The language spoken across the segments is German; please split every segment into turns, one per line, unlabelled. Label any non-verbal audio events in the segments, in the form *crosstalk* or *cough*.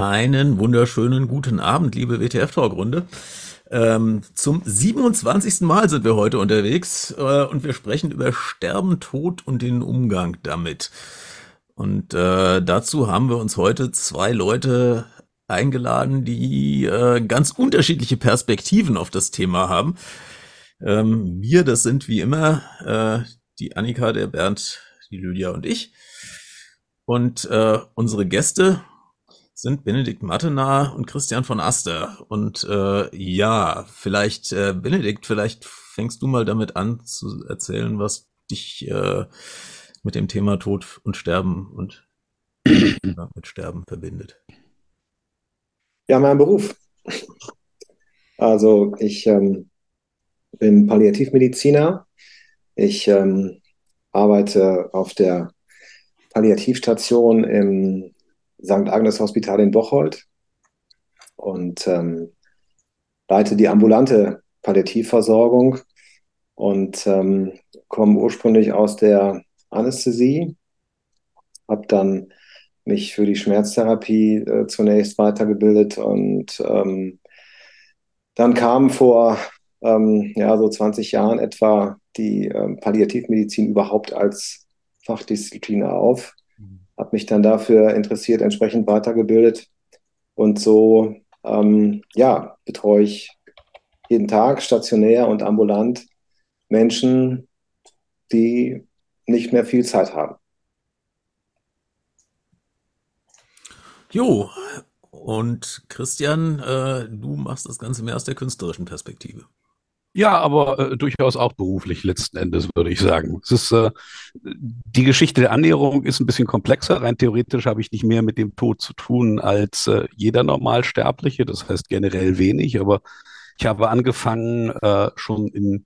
Einen wunderschönen guten Abend, liebe WTF-Talkrunde. Ähm, zum 27. Mal sind wir heute unterwegs äh, und wir sprechen über Sterben, Tod und den Umgang damit. Und äh, dazu haben wir uns heute zwei Leute eingeladen, die äh, ganz unterschiedliche Perspektiven auf das Thema haben. Ähm, wir, das sind wie immer äh, die Annika, der Bernd, die Lydia und ich. Und äh, unsere Gäste sind Benedikt Mattenaar und Christian von Aster. Und äh, ja, vielleicht, äh, Benedikt, vielleicht fängst du mal damit an zu erzählen, was dich äh, mit dem Thema Tod und Sterben und *clears throat* mit Sterben verbindet.
Ja, mein Beruf. Also ich ähm, bin Palliativmediziner. Ich ähm, arbeite auf der Palliativstation im St. Agnes Hospital in Bocholt und ähm, leite die ambulante Palliativversorgung und ähm, komme ursprünglich aus der Anästhesie, habe dann mich für die Schmerztherapie äh, zunächst weitergebildet und ähm, dann kam vor ähm, ja, so 20 Jahren etwa die ähm, Palliativmedizin überhaupt als Fachdisziplin auf habe mich dann dafür interessiert, entsprechend weitergebildet. Und so, ähm, ja, betreue ich jeden Tag stationär und ambulant Menschen, die nicht mehr viel Zeit haben.
Jo, und Christian, äh, du machst das Ganze mehr aus der künstlerischen Perspektive.
Ja, aber äh, durchaus auch beruflich letzten Endes, würde ich sagen. Es ist, äh, die Geschichte der Annäherung ist ein bisschen komplexer. Rein theoretisch habe ich nicht mehr mit dem Tod zu tun als äh, jeder Normalsterbliche. Das heißt generell wenig, aber ich habe angefangen, äh, schon in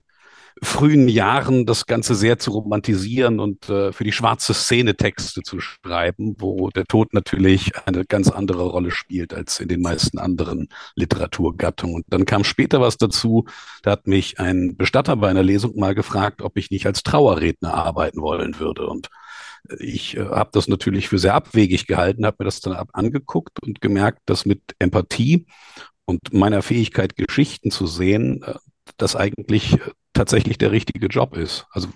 frühen Jahren das Ganze sehr zu romantisieren und äh, für die schwarze Szene Texte zu schreiben, wo der Tod natürlich eine ganz andere Rolle spielt als in den meisten anderen Literaturgattungen. Und dann kam später was dazu, da hat mich ein Bestatter bei einer Lesung mal gefragt, ob ich nicht als Trauerredner arbeiten wollen würde. Und ich äh, habe das natürlich für sehr abwegig gehalten, habe mir das dann ab angeguckt und gemerkt, dass mit Empathie und meiner Fähigkeit, Geschichten zu sehen, äh, das eigentlich tatsächlich der richtige Job ist. Also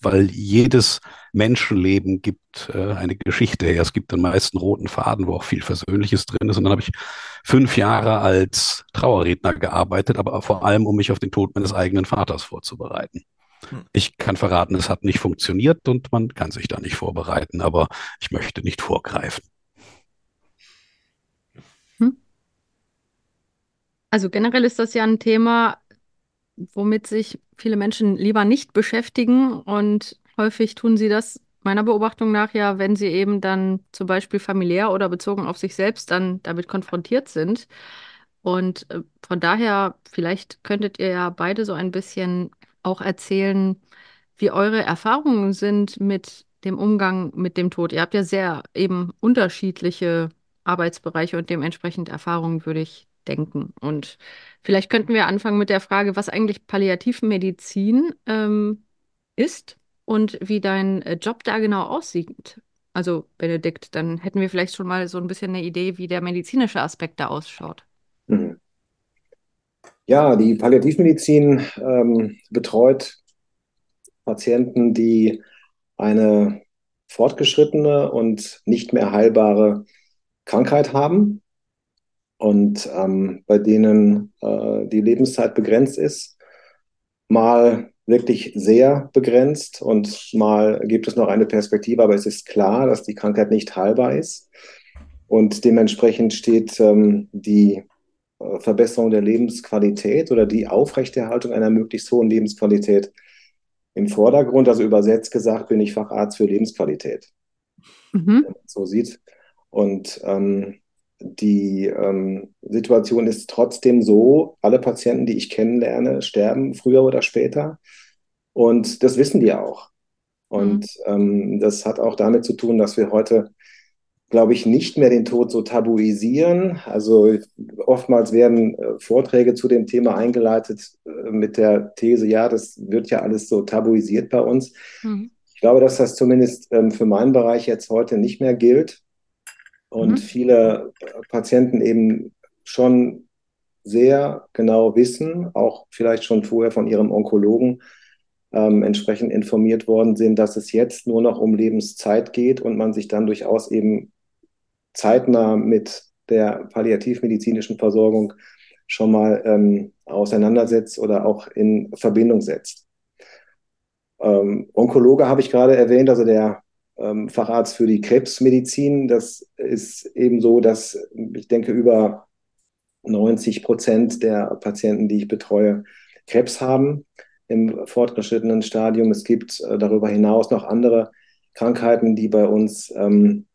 weil jedes Menschenleben gibt äh, eine Geschichte her. Es gibt den meisten roten Faden, wo auch viel Versöhnliches drin ist. Und dann habe ich fünf Jahre als Trauerredner gearbeitet, aber vor allem, um mich auf den Tod meines eigenen Vaters vorzubereiten. Hm. Ich kann verraten, es hat nicht funktioniert und man kann sich da nicht vorbereiten, aber ich möchte nicht vorgreifen.
Hm. Also generell ist das ja ein Thema, womit sich viele Menschen lieber nicht beschäftigen und häufig tun sie das meiner Beobachtung nach ja, wenn sie eben dann zum Beispiel familiär oder bezogen auf sich selbst dann damit konfrontiert sind. Und äh, von daher, vielleicht könntet ihr ja beide so ein bisschen auch erzählen, wie eure Erfahrungen sind mit dem Umgang mit dem Tod. Ihr habt ja sehr eben unterschiedliche Arbeitsbereiche und dementsprechend Erfahrungen, würde ich denken. Und vielleicht könnten wir anfangen mit der Frage, was eigentlich Palliativmedizin ähm, ist und wie dein äh, Job da genau aussieht. Also Benedikt, dann hätten wir vielleicht schon mal so ein bisschen eine Idee, wie der medizinische Aspekt da ausschaut. Mhm.
Ja, die Palliativmedizin ähm, betreut Patienten, die eine fortgeschrittene und nicht mehr heilbare Krankheit haben und ähm, bei denen äh, die Lebenszeit begrenzt ist, mal wirklich sehr begrenzt und mal gibt es noch eine Perspektive, aber es ist klar, dass die Krankheit nicht heilbar ist und dementsprechend steht ähm, die äh, Verbesserung der Lebensqualität oder die Aufrechterhaltung einer möglichst hohen Lebensqualität im Vordergrund. Also übersetzt gesagt bin ich Facharzt für Lebensqualität. Mhm. Wenn man so sieht. Und ähm, die ähm, Situation ist trotzdem so, alle Patienten, die ich kennenlerne, sterben früher oder später. Und das wissen die auch. Und mhm. ähm, das hat auch damit zu tun, dass wir heute, glaube ich, nicht mehr den Tod so tabuisieren. Also oftmals werden äh, Vorträge zu dem Thema eingeleitet äh, mit der These, ja, das wird ja alles so tabuisiert bei uns. Mhm. Ich glaube, dass das zumindest ähm, für meinen Bereich jetzt heute nicht mehr gilt und mhm. viele Patienten eben schon sehr genau wissen, auch vielleicht schon vorher von ihrem Onkologen ähm, entsprechend informiert worden sind, dass es jetzt nur noch um Lebenszeit geht und man sich dann durchaus eben zeitnah mit der palliativmedizinischen Versorgung schon mal ähm, auseinandersetzt oder auch in Verbindung setzt. Ähm, Onkologe habe ich gerade erwähnt, also der ähm, Facharzt für die Krebsmedizin. Das ist eben so, dass ich denke, über 90 Prozent der Patienten, die ich betreue, Krebs haben im fortgeschrittenen Stadium. Es gibt äh, darüber hinaus noch andere Krankheiten, die bei uns ähm,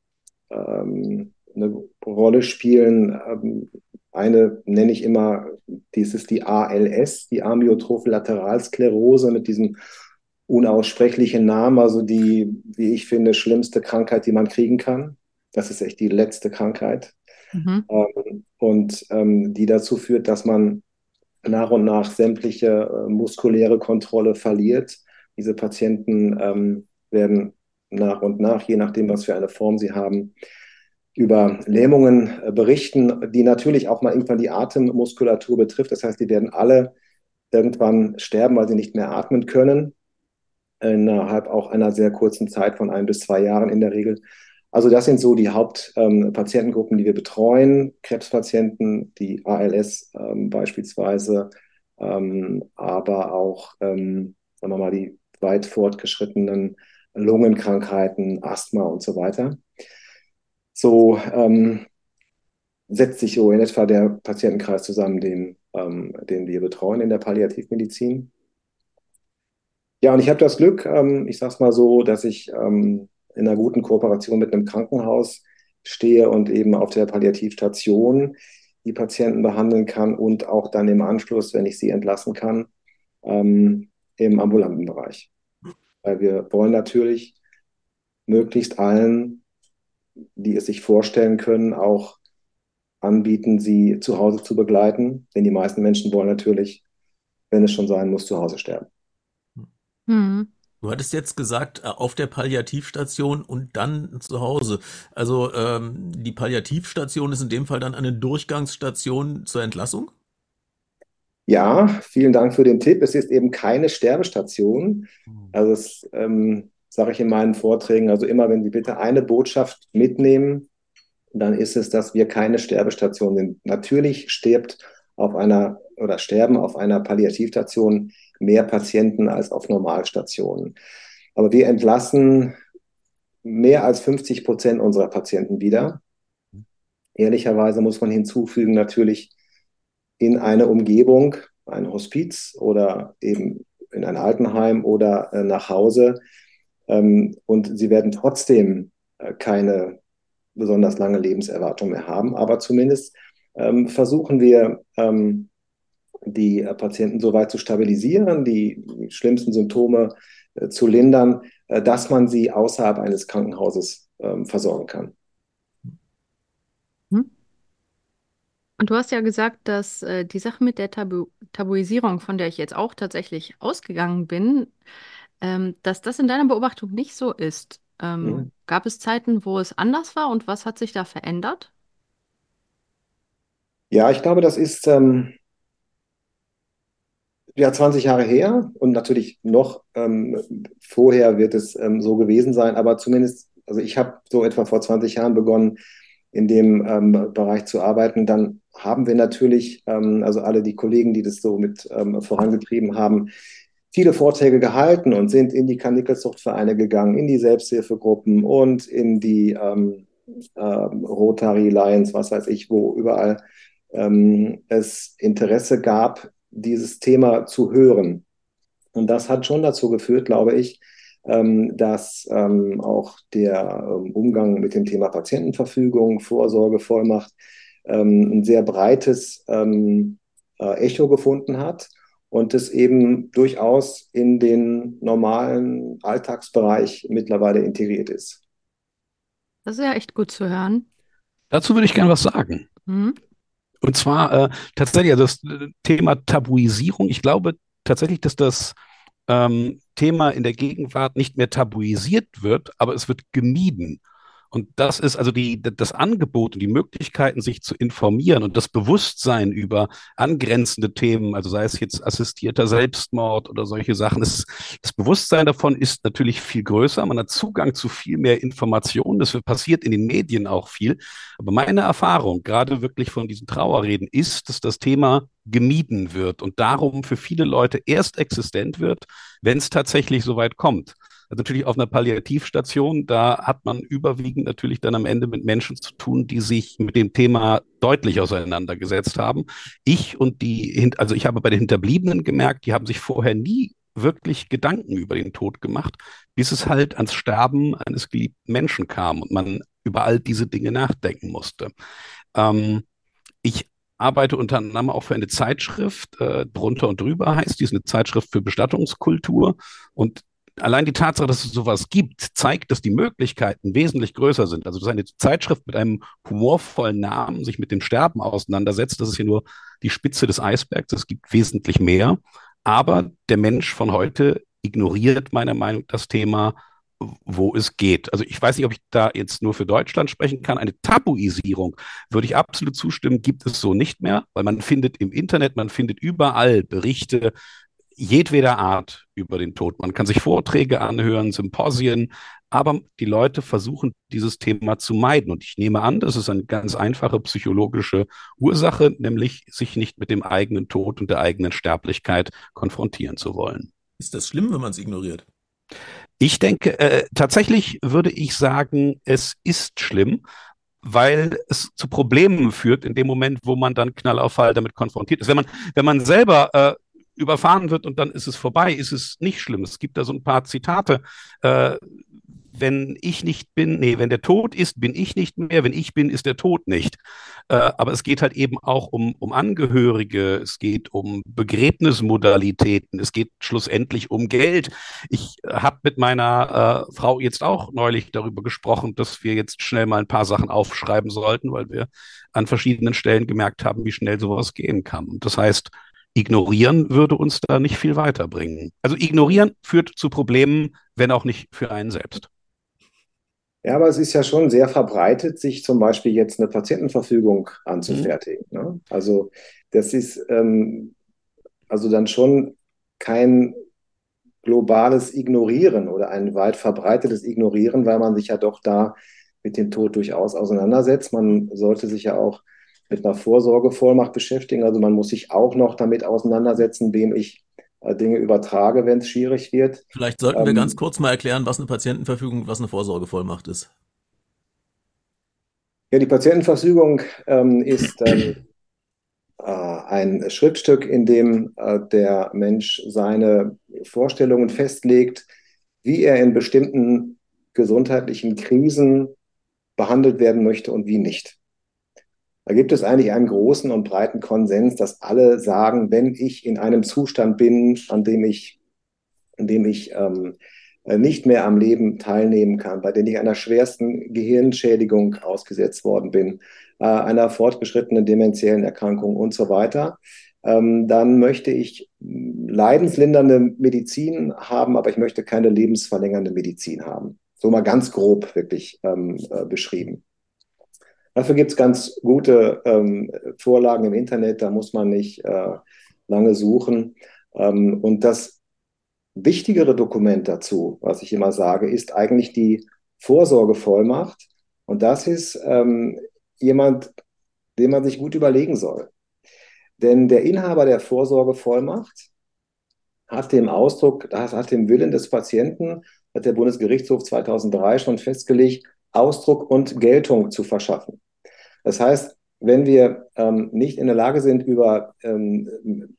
ähm, eine Rolle spielen. Ähm, eine nenne ich immer, dies ist die ALS, die Amyotrophe Lateralsklerose mit diesem unaussprechlichen Namen, also die, wie ich finde, schlimmste Krankheit, die man kriegen kann. Das ist echt die letzte Krankheit. Mhm. Ähm, und ähm, die dazu führt, dass man nach und nach sämtliche äh, muskuläre Kontrolle verliert. Diese Patienten ähm, werden nach und nach, je nachdem, was für eine Form sie haben, über Lähmungen äh, berichten, die natürlich auch mal irgendwann die Atemmuskulatur betrifft. Das heißt, die werden alle irgendwann sterben, weil sie nicht mehr atmen können innerhalb auch einer sehr kurzen Zeit von ein bis zwei Jahren in der Regel. Also das sind so die Hauptpatientengruppen, ähm, die wir betreuen. Krebspatienten, die ALS ähm, beispielsweise, ähm, aber auch, ähm, sagen wir mal, die weit fortgeschrittenen Lungenkrankheiten, Asthma und so weiter. So ähm, setzt sich so in etwa der Patientenkreis zusammen, den, ähm, den wir betreuen in der Palliativmedizin. Ja, und ich habe das Glück, ähm, ich sage es mal so, dass ich ähm, in einer guten Kooperation mit einem Krankenhaus stehe und eben auf der Palliativstation die Patienten behandeln kann und auch dann im Anschluss, wenn ich sie entlassen kann, ähm, im ambulanten Bereich. Weil wir wollen natürlich möglichst allen, die es sich vorstellen können, auch anbieten, sie zu Hause zu begleiten. Denn die meisten Menschen wollen natürlich, wenn es schon sein muss, zu Hause sterben.
Hm. Du hattest jetzt gesagt, äh, auf der Palliativstation und dann zu Hause. Also ähm, die Palliativstation ist in dem Fall dann eine Durchgangsstation zur Entlassung?
Ja, vielen Dank für den Tipp. Es ist eben keine Sterbestation. Hm. Also das ähm, sage ich in meinen Vorträgen. Also immer, wenn Sie bitte eine Botschaft mitnehmen, dann ist es, dass wir keine Sterbestation sind. Natürlich stirbt auf einer oder sterben auf einer Palliativstation mehr Patienten als auf Normalstationen. Aber wir entlassen mehr als 50 Prozent unserer Patienten wieder. Ehrlicherweise muss man hinzufügen, natürlich in eine Umgebung, ein Hospiz oder eben in ein Altenheim oder äh, nach Hause. Ähm, und sie werden trotzdem äh, keine besonders lange Lebenserwartung mehr haben. Aber zumindest versuchen wir, ähm, die äh, Patienten so weit zu stabilisieren, die schlimmsten Symptome äh, zu lindern, äh, dass man sie außerhalb eines Krankenhauses ähm, versorgen kann.
Hm? Und du hast ja gesagt, dass äh, die Sache mit der Tabu Tabuisierung, von der ich jetzt auch tatsächlich ausgegangen bin, ähm, dass das in deiner Beobachtung nicht so ist. Ähm, mhm. Gab es Zeiten, wo es anders war und was hat sich da verändert?
Ja, ich glaube, das ist ähm, ja 20 Jahre her und natürlich noch ähm, vorher wird es ähm, so gewesen sein, aber zumindest, also ich habe so etwa vor 20 Jahren begonnen, in dem ähm, Bereich zu arbeiten. Dann haben wir natürlich, ähm, also alle die Kollegen, die das so mit ähm, vorangetrieben haben, viele Vorträge gehalten und sind in die Kanickelzuchtvereine gegangen, in die Selbsthilfegruppen und in die ähm, äh, Rotary Lions, was weiß ich, wo überall ähm, es Interesse gab, dieses Thema zu hören. Und das hat schon dazu geführt, glaube ich, ähm, dass ähm, auch der ähm, Umgang mit dem Thema Patientenverfügung, Vorsorge, Vollmacht ähm, ein sehr breites ähm, äh, Echo gefunden hat und es eben durchaus in den normalen Alltagsbereich mittlerweile integriert ist.
Das ist ja echt gut zu hören.
Dazu würde ich gerne was sagen. Mhm. Und zwar äh, tatsächlich, also das äh, Thema Tabuisierung. Ich glaube tatsächlich, dass das ähm, Thema in der Gegenwart nicht mehr tabuisiert wird, aber es wird gemieden. Und das ist also die, das Angebot und die Möglichkeiten, sich zu informieren und das Bewusstsein über angrenzende Themen, also sei es jetzt assistierter Selbstmord oder solche Sachen, das, das Bewusstsein davon ist natürlich viel größer. Man hat Zugang zu viel mehr Informationen. Das passiert in den Medien auch viel. Aber meine Erfahrung, gerade wirklich von diesen Trauerreden, ist, dass das Thema gemieden wird und darum für viele Leute erst existent wird, wenn es tatsächlich so weit kommt. Also natürlich auf einer Palliativstation, da hat man überwiegend natürlich dann am Ende mit Menschen zu tun, die sich mit dem Thema deutlich auseinandergesetzt haben. Ich und die, also ich habe bei den Hinterbliebenen gemerkt, die haben sich vorher nie wirklich Gedanken über den Tod gemacht, bis es halt ans Sterben eines geliebten Menschen kam und man über all diese Dinge nachdenken musste. Ähm, ich arbeite unter anderem auch für eine Zeitschrift, äh, drunter und drüber heißt die, ist eine Zeitschrift für Bestattungskultur und allein die Tatsache, dass es sowas gibt, zeigt, dass die Möglichkeiten wesentlich größer sind. Also, dass eine Zeitschrift mit einem humorvollen Namen sich mit dem Sterben auseinandersetzt, das ist hier nur die Spitze des Eisbergs. Es gibt wesentlich mehr. Aber der Mensch von heute ignoriert meiner Meinung nach das Thema, wo es geht. Also ich weiß nicht, ob ich da jetzt nur für Deutschland sprechen kann. Eine Tabuisierung würde ich absolut zustimmen, gibt es so nicht mehr, weil man findet im Internet, man findet überall Berichte jedweder Art über den Tod. Man kann sich Vorträge anhören, Symposien, aber die Leute versuchen dieses Thema zu meiden. Und ich nehme an, das ist eine ganz einfache psychologische Ursache, nämlich sich nicht mit dem eigenen Tod und der eigenen Sterblichkeit konfrontieren zu wollen.
Ist das schlimm, wenn man es ignoriert?
Ich denke, äh, tatsächlich würde ich sagen, es ist schlimm, weil es zu Problemen führt in dem Moment, wo man dann knall auf Fall damit konfrontiert ist. Wenn man, wenn man selber äh, überfahren wird und dann ist es vorbei, ist es nicht schlimm. Es gibt da so ein paar Zitate. Äh, wenn ich nicht bin, nee, wenn der Tod ist, bin ich nicht mehr, wenn ich bin, ist der Tod nicht. Äh, aber es geht halt eben auch um, um Angehörige, es geht um Begräbnismodalitäten, es geht schlussendlich um Geld. Ich habe mit meiner äh, Frau jetzt auch neulich darüber gesprochen, dass wir jetzt schnell mal ein paar Sachen aufschreiben sollten, weil wir an verschiedenen Stellen gemerkt haben, wie schnell sowas gehen kann. Und das heißt, Ignorieren würde uns da nicht viel weiterbringen. Also ignorieren führt zu Problemen, wenn auch nicht für einen selbst.
Ja, aber es ist ja schon sehr verbreitet, sich zum Beispiel jetzt eine Patientenverfügung anzufertigen. Mhm. Ne? Also das ist ähm, also dann schon kein globales Ignorieren oder ein weit verbreitetes Ignorieren, weil man sich ja doch da mit dem Tod durchaus auseinandersetzt. Man sollte sich ja auch mit einer Vorsorgevollmacht beschäftigen. Also man muss sich auch noch damit auseinandersetzen, wem ich äh, Dinge übertrage, wenn es schwierig wird.
Vielleicht sollten wir ähm, ganz kurz mal erklären, was eine Patientenverfügung, was eine Vorsorgevollmacht ist.
Ja, die Patientenverfügung ähm, ist ähm, äh, ein Schriftstück, in dem äh, der Mensch seine Vorstellungen festlegt, wie er in bestimmten gesundheitlichen Krisen behandelt werden möchte und wie nicht. Da gibt es eigentlich einen großen und breiten Konsens, dass alle sagen, wenn ich in einem Zustand bin, an dem ich, an dem ich ähm, nicht mehr am Leben teilnehmen kann, bei dem ich einer schwersten Gehirnschädigung ausgesetzt worden bin, äh, einer fortgeschrittenen dementiellen Erkrankung und so weiter, ähm, dann möchte ich leidenslindernde Medizin haben, aber ich möchte keine lebensverlängernde Medizin haben. So mal ganz grob wirklich ähm, äh, beschrieben. Dafür gibt es ganz gute ähm, Vorlagen im Internet, da muss man nicht äh, lange suchen. Ähm, und das wichtigere Dokument dazu, was ich immer sage, ist eigentlich die Vorsorgevollmacht. Und das ist ähm, jemand, den man sich gut überlegen soll. Denn der Inhaber der Vorsorgevollmacht hat dem Ausdruck, hat dem Willen des Patienten, hat der Bundesgerichtshof 2003 schon festgelegt, Ausdruck und Geltung zu verschaffen. Das heißt, wenn wir ähm, nicht in der Lage sind, über ähm,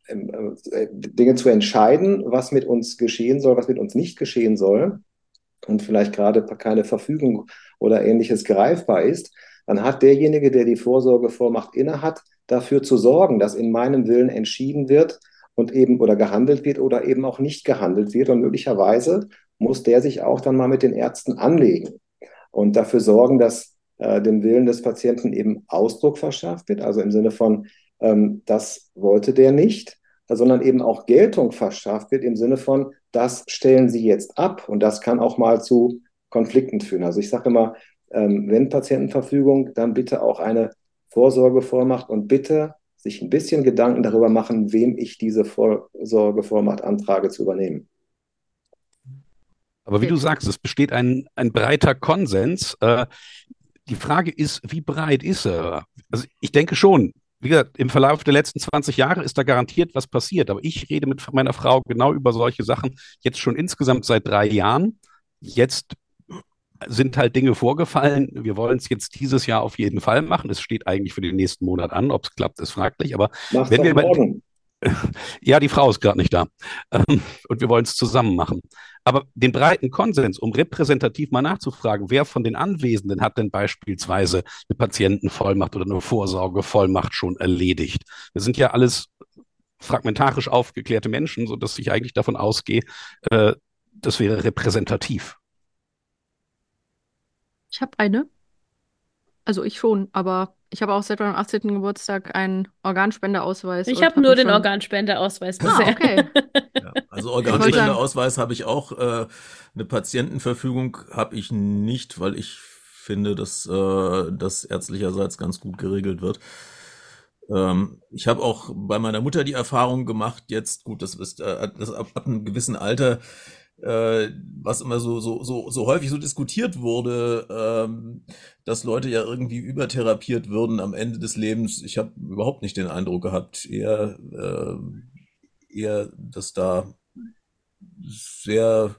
ähm, äh, Dinge zu entscheiden, was mit uns geschehen soll, was mit uns nicht geschehen soll, und vielleicht gerade keine Verfügung oder ähnliches greifbar ist, dann hat derjenige, der die Vorsorgevormacht innehat, dafür zu sorgen, dass in meinem Willen entschieden wird und eben oder gehandelt wird oder eben auch nicht gehandelt wird. Und möglicherweise muss der sich auch dann mal mit den Ärzten anlegen und dafür sorgen, dass äh, dem Willen des Patienten eben Ausdruck verschafft wird, also im Sinne von, ähm, das wollte der nicht, sondern eben auch Geltung verschafft wird im Sinne von, das stellen Sie jetzt ab und das kann auch mal zu Konflikten führen. Also ich sage immer, ähm, wenn Patientenverfügung, dann bitte auch eine Vorsorgevollmacht und bitte sich ein bisschen Gedanken darüber machen, wem ich diese Vorsorgevollmacht antrage zu übernehmen.
Aber wie du sagst, es besteht ein, ein breiter Konsens. Äh, die Frage ist, wie breit ist er? Also ich denke schon, wie gesagt, im Verlauf der letzten 20 Jahre ist da garantiert was passiert. Aber ich rede mit meiner Frau genau über solche Sachen jetzt schon insgesamt seit drei Jahren. Jetzt sind halt Dinge vorgefallen. Wir wollen es jetzt dieses Jahr auf jeden Fall machen. Es steht eigentlich für den nächsten Monat an. Ob es klappt, ist fraglich. Aber
Mach's
wenn wir
morgen.
Ja, die Frau ist gerade nicht da. Ähm, und wir wollen es zusammen machen. Aber den breiten Konsens, um repräsentativ mal nachzufragen, wer von den Anwesenden hat denn beispielsweise eine Patientenvollmacht oder eine Vorsorgevollmacht schon erledigt? Wir sind ja alles fragmentarisch aufgeklärte Menschen, sodass ich eigentlich davon ausgehe, äh, das wäre repräsentativ.
Ich habe eine. Also ich schon, aber ich habe auch seit meinem 18. Geburtstag einen Organspendeausweis.
Ich habe nur den
schon-
Organspendeausweis
Ah,
bisher.
okay.
Ja, also Organspendeausweis habe ich auch. Äh, eine Patientenverfügung habe ich nicht, weil ich finde, dass äh, das ärztlicherseits ganz gut geregelt wird. Ähm, ich habe auch bei meiner Mutter die Erfahrung gemacht, jetzt, gut, das ist äh, das ab, ab einem gewissen Alter, äh, was immer so, so, so, so häufig so diskutiert wurde, ähm, dass Leute ja irgendwie übertherapiert würden am Ende des Lebens. Ich habe überhaupt nicht den Eindruck gehabt, eher, äh, eher, dass da sehr,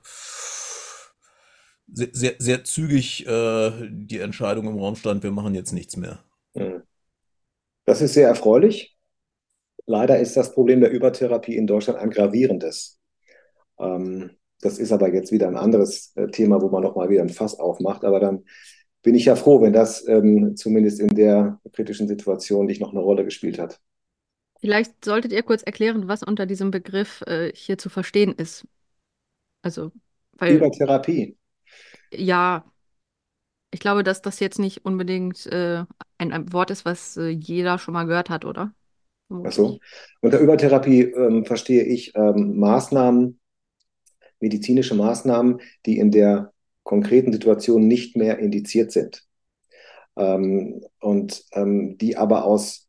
sehr, sehr, zügig äh, die Entscheidung im Raum stand, wir machen jetzt nichts mehr.
Mhm. Das ist sehr erfreulich. Leider ist das Problem der Übertherapie in Deutschland ein gravierendes. Ähm, das ist aber jetzt wieder ein anderes äh, Thema, wo man nochmal wieder ein Fass aufmacht. Aber dann bin ich ja froh, wenn das ähm, zumindest in der kritischen Situation nicht noch eine Rolle gespielt hat.
Vielleicht solltet ihr kurz erklären, was unter diesem Begriff äh, hier zu verstehen ist. Also, weil
Übertherapie.
ja, ich glaube, dass das jetzt nicht unbedingt äh, ein, ein Wort ist, was äh, jeder schon mal gehört hat, oder?
Ach so. Unter Übertherapie ähm, verstehe ich ähm, Maßnahmen, medizinische Maßnahmen, die in der konkreten Situation nicht mehr indiziert sind. Ähm, und ähm, die aber aus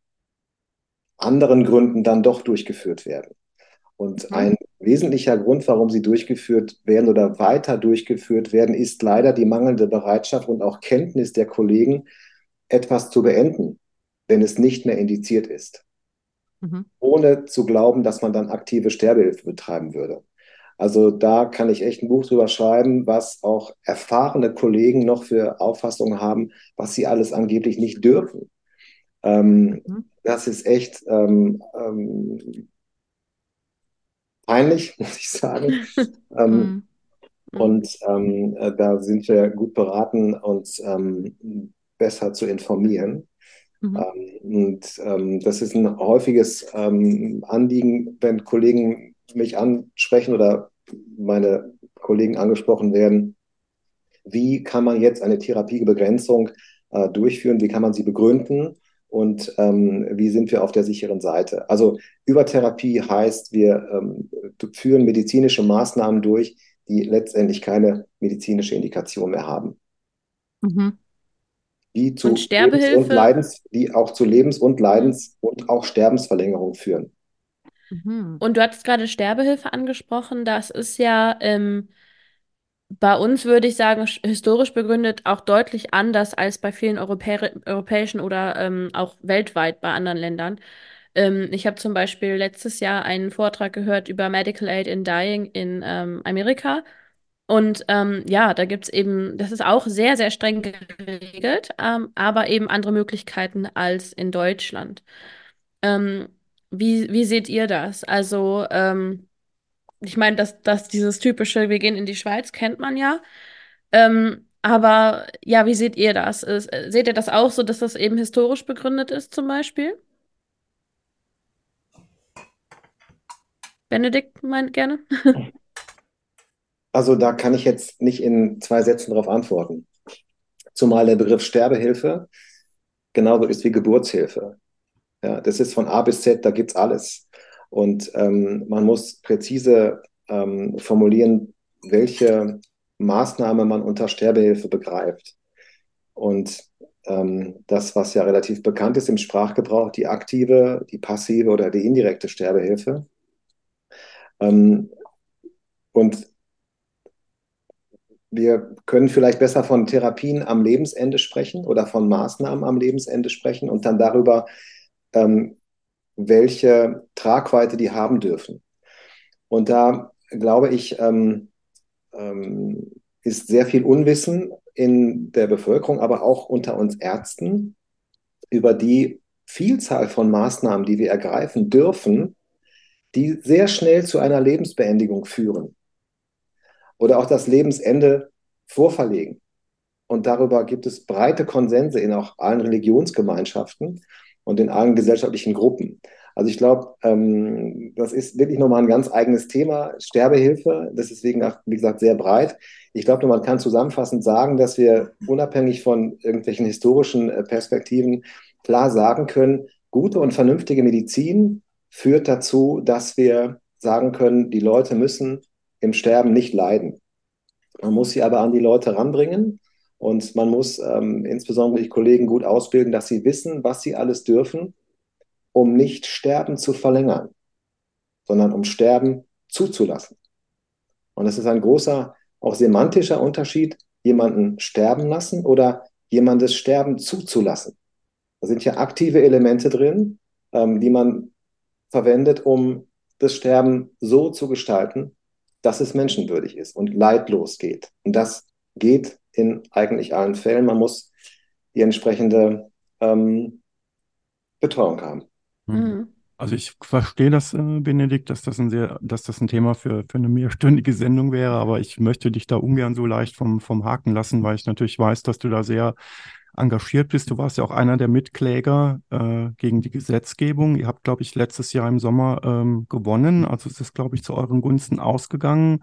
anderen Gründen dann doch durchgeführt werden. Und ein wesentlicher Grund, warum sie durchgeführt werden oder weiter durchgeführt werden, ist leider die mangelnde Bereitschaft und auch Kenntnis der Kollegen, etwas zu beenden, wenn es nicht mehr indiziert ist
Mhm.
ohne zu glauben, dass man dann aktive Sterbehilfe betreiben würde. Also da kann ich echt ein Buch drüber schreiben, was auch erfahrene Kollegen noch für Auffassungen haben, was sie alles angeblich nicht dürfen. Ähm,
Mhm.
das ist echt ähm, ähm, peinlich, *laughs* muss ich sagen. *laughs* ähm,
Mhm. Mhm.
und ähm, äh, da sind wir gut beraten, uns ähm, besser zu informieren.
Mhm.
Und das ist ein häufiges Anliegen, wenn Kollegen mich ansprechen oder meine Kollegen angesprochen werden. Wie kann man jetzt eine Therapiebegrenzung äh, durchführen? Wie kann man sie begründen? Und ähm, wie sind wir auf der sicheren Seite? Also Übertherapie heißt, wir ähm, führen medizinische Maßnahmen durch, die letztendlich keine medizinische Indikation mehr haben
Mhm.
die zu
Und Sterbehilfe?
Lebens- und Leidens, die auch zu Lebens- und Leidens- und auch Sterbensverlängerung führen.
Mhm.
Und du hattest gerade Sterbehilfe angesprochen. Das ist ja ähm, bei uns, würde ich sagen, sch- historisch begründet auch deutlich anders als bei vielen Europä europäischen oder ähm, auch weltweit bei anderen Ländern. Ähm, ich habe zum Beispiel letztes Jahr einen Vortrag gehört über Medical Aid in Dying in ähm, Amerika. Und ähm, ja, da gibt's eben, das ist auch sehr, sehr streng geregelt, ähm, aber eben andere Möglichkeiten als in Deutschland. Ähm, wie, wie seht ihr das? Also, ähm, ich meine, dass, dass dieses typische, wir gehen in die Schweiz, kennt man ja. Ähm, aber ja, wie seht ihr das? Ist, äh, seht ihr das auch so, dass das eben historisch begründet ist, zum Beispiel? Benedikt meint gerne.
Also da kann ich jetzt nicht in zwei Sätzen darauf antworten. Zumal der Begriff Sterbehilfe genauso ist wie Geburtshilfe. Ja, das ist von A bis Z, da gibt's alles. Und ähm, man muss präzise ähm, formulieren, welche Maßnahme man unter Sterbehilfe begreift. Und ähm, das, was ja relativ bekannt ist im Sprachgebrauch, die aktive, die passive oder die indirekte Sterbehilfe. Ähm, und wir können vielleicht besser von Therapien am Lebensende sprechen oder von Maßnahmen am Lebensende sprechen und dann darüber, ähm, welche Tragweite die haben dürfen. Und da glaube ich, ähm, ähm, ist sehr viel Unwissen in der Bevölkerung, aber auch unter uns Ärzten über die Vielzahl von Maßnahmen, die wir ergreifen dürfen, die sehr schnell zu einer Lebensbeendigung führen oder auch das Lebensende vorverlegen. Und darüber gibt es breite Konsense in auch allen Religionsgemeinschaften und in allen gesellschaftlichen Gruppen. Also ich glaube, ähm, das ist wirklich nochmal ein ganz eigenes Thema, Sterbehilfe. Das ist deswegen, wie gesagt, sehr breit. Ich glaube, man kann zusammenfassend sagen, dass wir unabhängig von irgendwelchen historischen äh, Perspektiven klar sagen können, gute und vernünftige Medizin führt dazu, dass wir sagen können, die Leute müssen im Sterben nicht leiden. Man muss sie aber an die Leute ranbringen und man muss ähm, insbesondere die Kollegen gut ausbilden, dass sie wissen, was sie alles dürfen, um nicht Sterben zu verlängern, sondern um Sterben zuzulassen. Und das ist ein großer, auch semantischer Unterschied, jemanden sterben lassen oder jemandes Sterben zuzulassen. Da sind ja aktive Elemente drin, ähm, die man verwendet, um das Sterben so zu gestalten, dass es menschenwürdig ist und leidlos geht. Und das geht in eigentlich allen Fällen. Man muss die entsprechende ähm, Betreuung haben.
Mhm. mhm. Also ich verstehe das, äh, Benedikt, dass das ein sehr, dass das ein Thema für, für eine mehrstündige Sendung wäre, aber ich möchte dich da ungern so leicht vom, vom Haken lassen, weil ich natürlich weiß, dass du da sehr engagiert bist. Du warst ja auch einer der Mitkläger äh, gegen die Gesetzgebung. Ihr habt, glaube ich, letztes Jahr im Sommer ähm, gewonnen. Also es ist, glaube ich, zu euren Gunsten ausgegangen.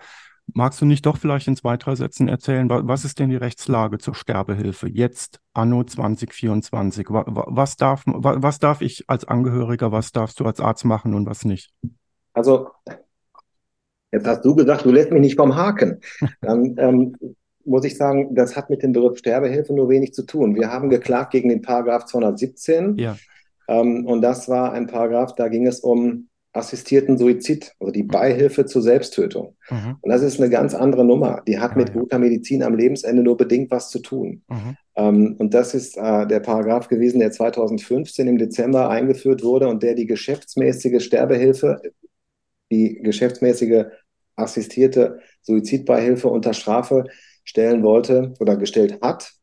Magst du nicht doch vielleicht in zwei, drei Sätzen erzählen, was ist denn die Rechtslage zur Sterbehilfe jetzt, anno 2024? Was darf, was darf ich als Angehöriger, was darfst du als Arzt machen und was nicht?
Also, jetzt hast du gesagt, du lässt mich nicht vom Haken. *laughs* Dann ähm, muss ich sagen, das hat mit dem Begriff Sterbehilfe nur wenig zu tun. Wir haben geklagt gegen den Paragraph 217. Ja. Ähm, und das war ein Paragraph, da ging es um assistierten Suizid, also die Beihilfe zur Selbsttötung. Mhm. Und das ist eine ganz andere Nummer. Die hat mit guter Medizin am Lebensende nur bedingt was zu tun. Mhm. Ähm, und das ist äh, der Paragraph gewesen, der 2015 im Dezember eingeführt wurde und der die geschäftsmäßige Sterbehilfe, die geschäftsmäßige assistierte Suizidbeihilfe unter Strafe stellen wollte oder gestellt hat,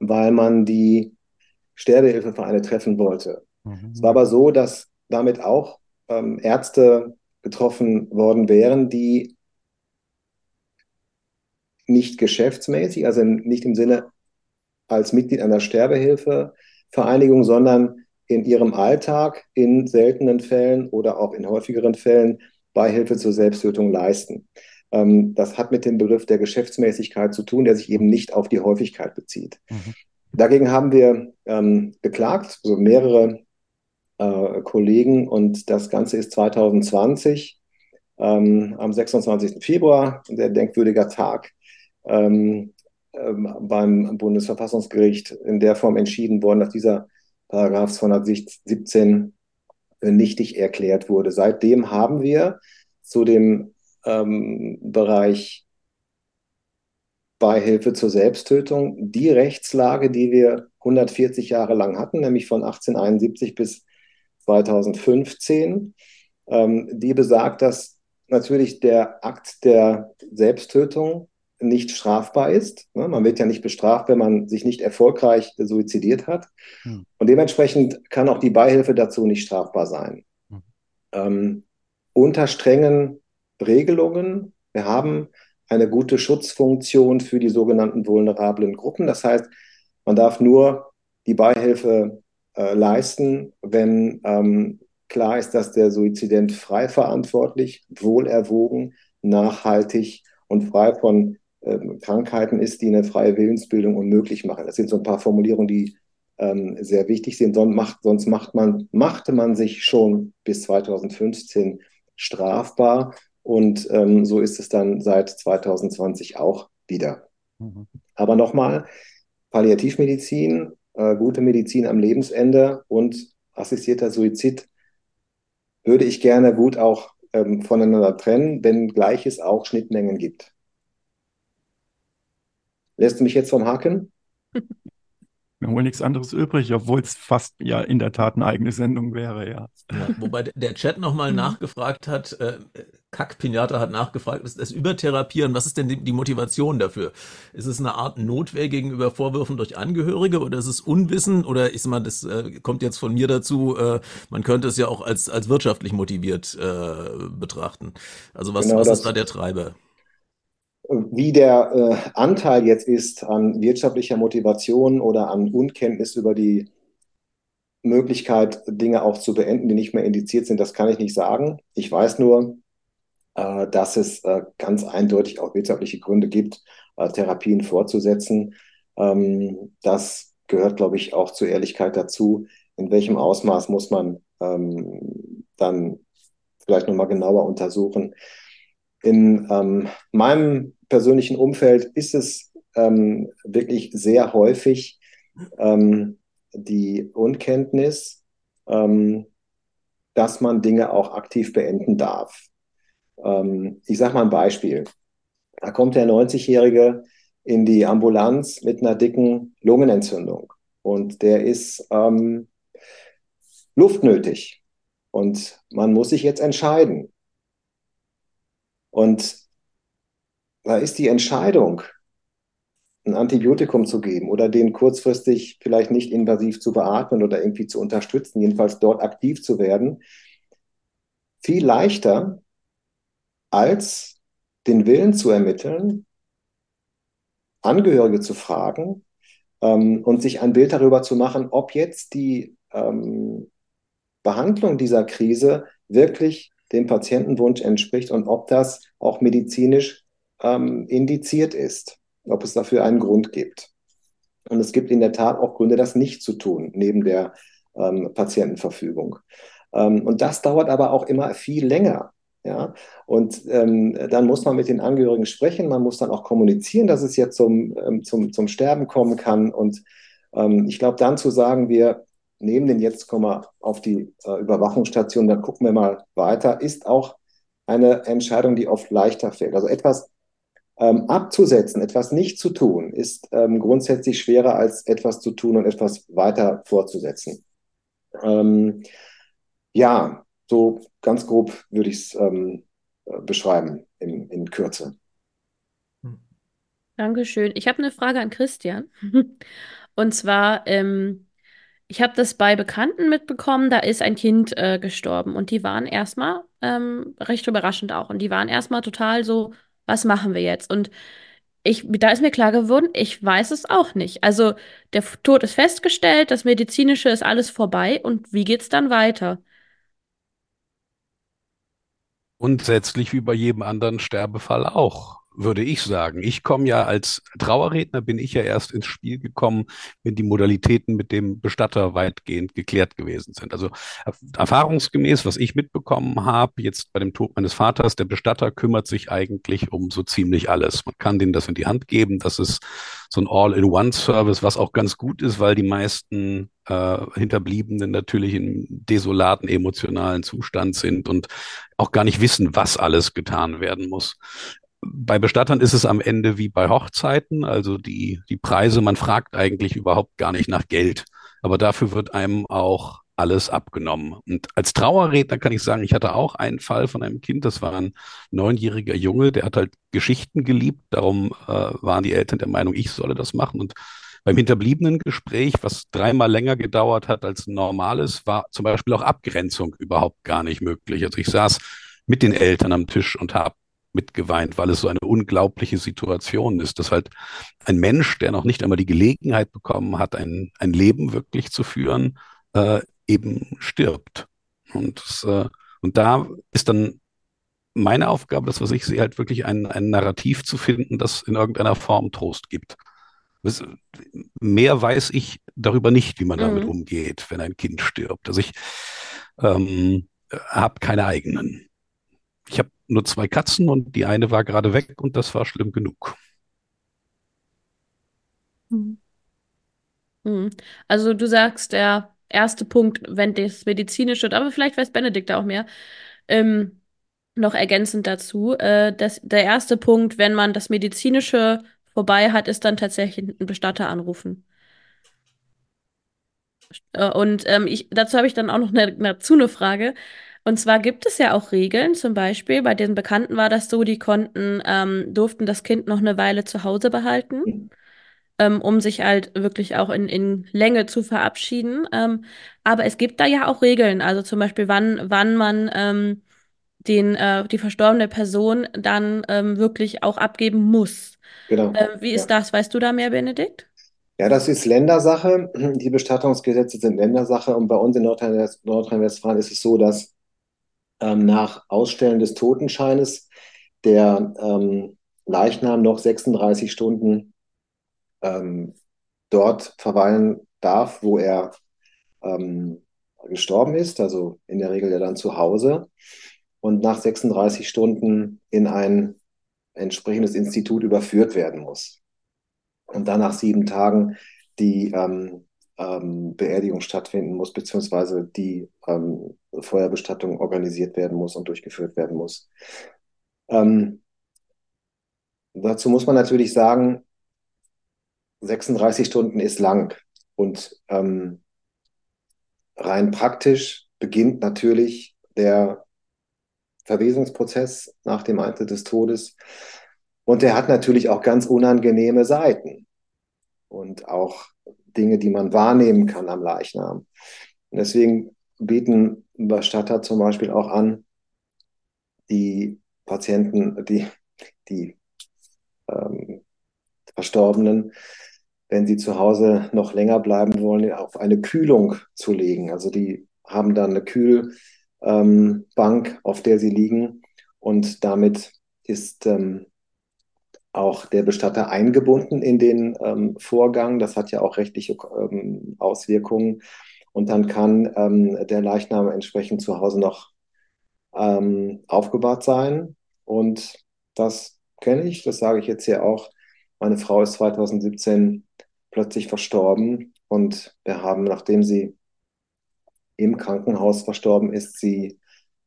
weil man die Sterbehilfevereine treffen wollte. Mhm. Es war aber so, dass damit auch ähm, Ärzte betroffen worden wären, die nicht geschäftsmäßig, also nicht im Sinne als Mitglied einer Sterbehilfevereinigung, sondern in ihrem Alltag in seltenen Fällen oder auch in häufigeren Fällen Beihilfe zur Selbsttötung leisten. Ähm, das hat mit dem Begriff der Geschäftsmäßigkeit zu tun, der sich eben nicht auf die Häufigkeit bezieht. Mhm. Dagegen haben wir ähm, beklagt, also mehrere äh, Kollegen, und das Ganze ist 2020 ähm, am 26. Februar, der denkwürdiger Tag, ähm, ähm, beim Bundesverfassungsgericht in der Form entschieden worden, dass dieser Paragraph 217 nichtig erklärt wurde. Seitdem haben wir zu dem ähm, Bereich Beihilfe zur Selbsttötung die Rechtslage, die wir 140 Jahre lang hatten, nämlich von 1871 bis 2015. Ähm, die besagt, dass natürlich der Akt der Selbsttötung nicht strafbar ist. Ne? Man wird ja nicht bestraft, wenn man sich nicht erfolgreich suizidiert hat. Hm. Und dementsprechend kann auch die Beihilfe dazu nicht strafbar sein. Hm. Ähm, unter strengen Regelungen. Wir haben eine gute Schutzfunktion für die sogenannten vulnerablen Gruppen. Das heißt, man darf nur die Beihilfe äh, leisten, wenn ähm, klar ist, dass der Suizident frei verantwortlich, wohlerwogen, nachhaltig und frei von äh, Krankheiten ist, die eine freie Willensbildung unmöglich machen. Das sind so ein paar Formulierungen, die ähm, sehr wichtig sind. Sonst, macht, sonst macht man, machte man sich schon bis 2015 strafbar und ähm, so ist es dann seit 2020 auch wieder. Mhm. Aber nochmal, Palliativmedizin, äh, gute Medizin am Lebensende und assistierter Suizid würde ich gerne gut auch ähm, voneinander trennen, wenngleich es auch Schnittmengen gibt. Lässt du mich jetzt vom Haken?
Mir wohl nichts anderes übrig, obwohl es fast ja in der Tat eine eigene Sendung wäre, ja.
ja wobei der Chat nochmal mhm. nachgefragt hat, äh, Kack Pinata hat nachgefragt, ist das Übertherapieren, was ist denn die, die, Motivation dafür? Ist es eine Art Notwehr gegenüber Vorwürfen durch Angehörige oder ist es Unwissen oder ich sag mal, das äh, kommt jetzt von mir dazu, äh, man könnte es ja auch als, als wirtschaftlich motiviert äh, betrachten. Also was, genau was ist da der Treiber?
Wie der äh, Anteil jetzt ist an wirtschaftlicher Motivation oder an Unkenntnis über die Möglichkeit, Dinge auch zu beenden, die nicht mehr indiziert sind, das kann ich nicht sagen. Ich weiß nur, äh, dass es äh, ganz eindeutig auch wirtschaftliche Gründe gibt, äh, Therapien fortzusetzen. Ähm, das gehört, glaube ich, auch zur Ehrlichkeit dazu. In welchem Ausmaß muss man ähm, dann vielleicht nochmal genauer untersuchen. In ähm, meinem persönlichen Umfeld ist es ähm, wirklich sehr häufig ähm, die Unkenntnis, ähm, dass man Dinge auch aktiv beenden darf. Ähm, ich sage mal ein Beispiel. Da kommt der 90-Jährige in die Ambulanz mit einer dicken Lungenentzündung und der ist ähm, luftnötig und man muss sich jetzt entscheiden. Und da ist die Entscheidung, ein Antibiotikum zu geben oder den kurzfristig vielleicht nicht invasiv zu beatmen oder irgendwie zu unterstützen, jedenfalls dort aktiv zu werden, viel leichter als den Willen zu ermitteln, Angehörige zu fragen ähm, und sich ein Bild darüber zu machen, ob jetzt die ähm, Behandlung dieser Krise wirklich dem Patientenwunsch entspricht und ob das auch medizinisch ähm, indiziert ist, ob es dafür einen Grund gibt. Und es gibt in der Tat auch Gründe, das nicht zu tun, neben der ähm, Patientenverfügung. Ähm, und das dauert aber auch immer viel länger. Ja, und ähm, dann muss man mit den Angehörigen sprechen, man muss dann auch kommunizieren, dass es jetzt zum, ähm, zum, zum Sterben kommen kann. Und ähm, ich glaube, dann zu sagen, wir nehmen den jetzt, kommen wir auf die äh, Überwachungsstation, dann gucken wir mal weiter, ist auch eine Entscheidung, die oft leichter fällt. Also etwas ähm, abzusetzen, etwas nicht zu tun, ist ähm, grundsätzlich schwerer als etwas zu tun und etwas weiter fortzusetzen. Ähm, ja, so ganz grob würde ich es ähm, äh, beschreiben in, in Kürze.
Dankeschön. Ich habe eine Frage an Christian. *laughs* Und zwar, ähm, ich habe das bei Bekannten mitbekommen, da ist ein Kind äh, gestorben und die waren erstmal ähm, recht überraschend auch. Und die waren erstmal total so, was machen wir jetzt? Und ich, da ist mir klar geworden, ich weiß es auch nicht. Also der Tod ist festgestellt, das Medizinische ist alles vorbei und wie geht es dann weiter?
Grundsätzlich wie bei jedem anderen Sterbefall auch würde ich sagen. Ich komme ja als Trauerredner, bin ich ja erst ins Spiel gekommen, wenn die Modalitäten mit dem Bestatter weitgehend geklärt gewesen sind. Also erfahrungsgemäß, was ich mitbekommen habe, jetzt bei dem Tod meines Vaters, der Bestatter kümmert sich eigentlich um so ziemlich alles. Man kann denen das in die Hand geben. Das ist so ein All-in-One-Service, was auch ganz gut ist, weil die meisten äh, Hinterbliebenen natürlich in desolaten emotionalen Zustand sind und auch gar nicht wissen, was alles getan werden muss bei Bestattern ist es am Ende wie bei Hochzeiten, also die, die Preise, man fragt eigentlich überhaupt gar nicht nach Geld, aber dafür wird einem auch alles abgenommen. Und als Trauerredner kann ich sagen, ich hatte auch einen Fall von einem Kind, das war ein neunjähriger Junge, der hat halt Geschichten geliebt, darum äh, waren die Eltern der Meinung, ich solle das machen. Und beim hinterbliebenen Gespräch, was dreimal länger gedauert hat als normales, war zum Beispiel auch Abgrenzung überhaupt gar nicht möglich. Also ich saß mit den Eltern am Tisch und habe mitgeweint, weil es so eine unglaubliche Situation ist, dass halt ein Mensch, der noch nicht einmal die Gelegenheit bekommen hat, ein, ein Leben wirklich zu führen, äh, eben stirbt. Und, das, äh, und da ist dann meine Aufgabe, das, was ich sehe, halt wirklich ein, ein Narrativ zu finden, das in irgendeiner Form Trost gibt. Mehr weiß ich darüber nicht, wie man mhm. damit umgeht, wenn ein Kind stirbt. Also ich ähm, habe keine eigenen. Ich habe nur zwei Katzen und die eine war gerade weg und das war schlimm genug.
Mhm.
Mhm. Also du sagst, der erste Punkt, wenn das medizinische, aber vielleicht weiß Benedikt auch mehr, ähm, noch ergänzend dazu, äh, dass der erste Punkt, wenn man das medizinische vorbei hat, ist dann tatsächlich ein Bestatter anrufen. Äh, Und ähm, ich, dazu habe ich dann auch noch eine, dazu eine Frage. Und zwar gibt es ja auch Regeln, zum Beispiel bei den Bekannten war das so, die konnten, ähm, durften das Kind noch eine Weile zu Hause behalten, ähm, um sich halt wirklich auch in, in Länge zu verabschieden. Ähm, aber es gibt da ja auch Regeln, also zum Beispiel, wann, wann man ähm, den, äh, die verstorbene Person dann ähm, wirklich auch abgeben muss.
Genau.
Äh, wie ist
Ja.
das? Weißt du da mehr, Benedikt?
Ja, das ist Ländersache. Die Bestattungsgesetze sind Ländersache. Und bei uns in Nordrhein- Nordrhein-Westfalen ist es so, dass ähm, nach Ausstellen des Totenscheines der ähm, Leichnam noch 36 Stunden ähm, dort verweilen darf, wo er ähm, gestorben ist, also in der Regel ja dann zu Hause. Und nach 36 Stunden in ein entsprechendes Institut überführt werden muss. Und dann nach sieben Tagen die ähm, ähm, Beerdigung stattfinden muss, beziehungsweise die ähm, Feuerbestattung organisiert werden muss und durchgeführt werden muss. Ähm, dazu muss man natürlich sagen, 36 Stunden ist lang und ähm, rein praktisch beginnt natürlich der Verwesungsprozess nach dem Eintritt des Todes und der hat natürlich auch ganz unangenehme Seiten und auch Dinge, die man wahrnehmen kann am Leichnam. Und deswegen bieten Bestatter zum Beispiel auch an, die Patienten, die, die ähm, Verstorbenen, wenn sie zu Hause noch länger bleiben wollen, auf eine Kühlung zu legen. Also die haben dann eine Kühlbank, ähm, auf der sie liegen und damit ist ähm, auch der Bestatter eingebunden in den ähm, Vorgang. Das hat ja auch rechtliche ähm, Auswirkungen. Und dann kann ähm, der Leichnam entsprechend zu Hause noch ähm, aufgebahrt sein. Und das kenne ich, das sage ich jetzt hier auch. Meine Frau ist 2017 plötzlich verstorben und wir haben, nachdem sie im Krankenhaus verstorben ist, sie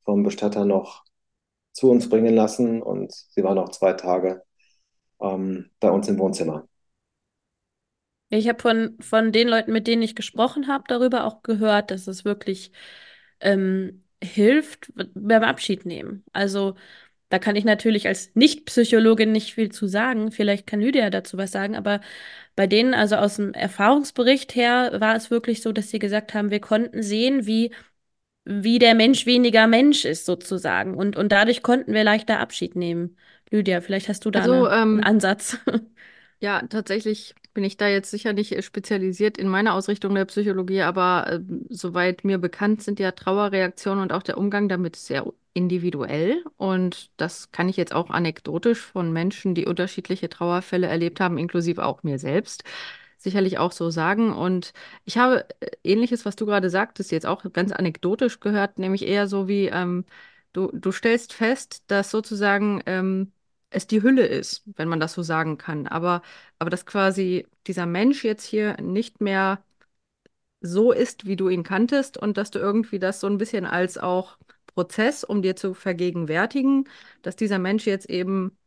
vom Bestatter noch zu uns bringen lassen und sie war noch zwei Tage ähm, bei uns im Wohnzimmer.
Ich habe von, von den Leuten, mit denen ich gesprochen habe, darüber auch gehört, dass es wirklich ähm, hilft beim Abschied nehmen. Also da kann ich natürlich als Nicht-Psychologin nicht viel zu sagen. Vielleicht kann Lydia dazu was sagen, aber bei denen, also aus dem Erfahrungsbericht her, war es wirklich so, dass sie gesagt haben, wir konnten sehen, wie, wie der Mensch weniger Mensch ist, sozusagen. Und, und dadurch konnten wir leichter Abschied nehmen. Lydia, vielleicht hast du da
Also,
eine, einen
ähm,
Ansatz. *laughs*
Ja, tatsächlich bin ich da jetzt sicher nicht äh, spezialisiert in meiner Ausrichtung der Psychologie, aber äh, soweit mir bekannt sind ja Trauerreaktionen und auch der Umgang damit sehr individuell. Und das kann ich jetzt auch anekdotisch von Menschen, die unterschiedliche Trauerfälle erlebt haben, inklusive auch mir selbst, sicherlich auch so sagen. Und ich habe äh, Ähnliches, was du gerade sagtest, jetzt auch ganz anekdotisch gehört, nämlich eher so wie, ähm, du, du stellst fest, dass sozusagen ähm, es die Hülle ist, wenn man das so sagen kann. Aber, aber dass quasi dieser Mensch jetzt hier nicht mehr so ist, wie du ihn kanntest und dass du irgendwie das so ein bisschen als auch Prozess, um dir zu vergegenwärtigen, dass dieser Mensch jetzt eben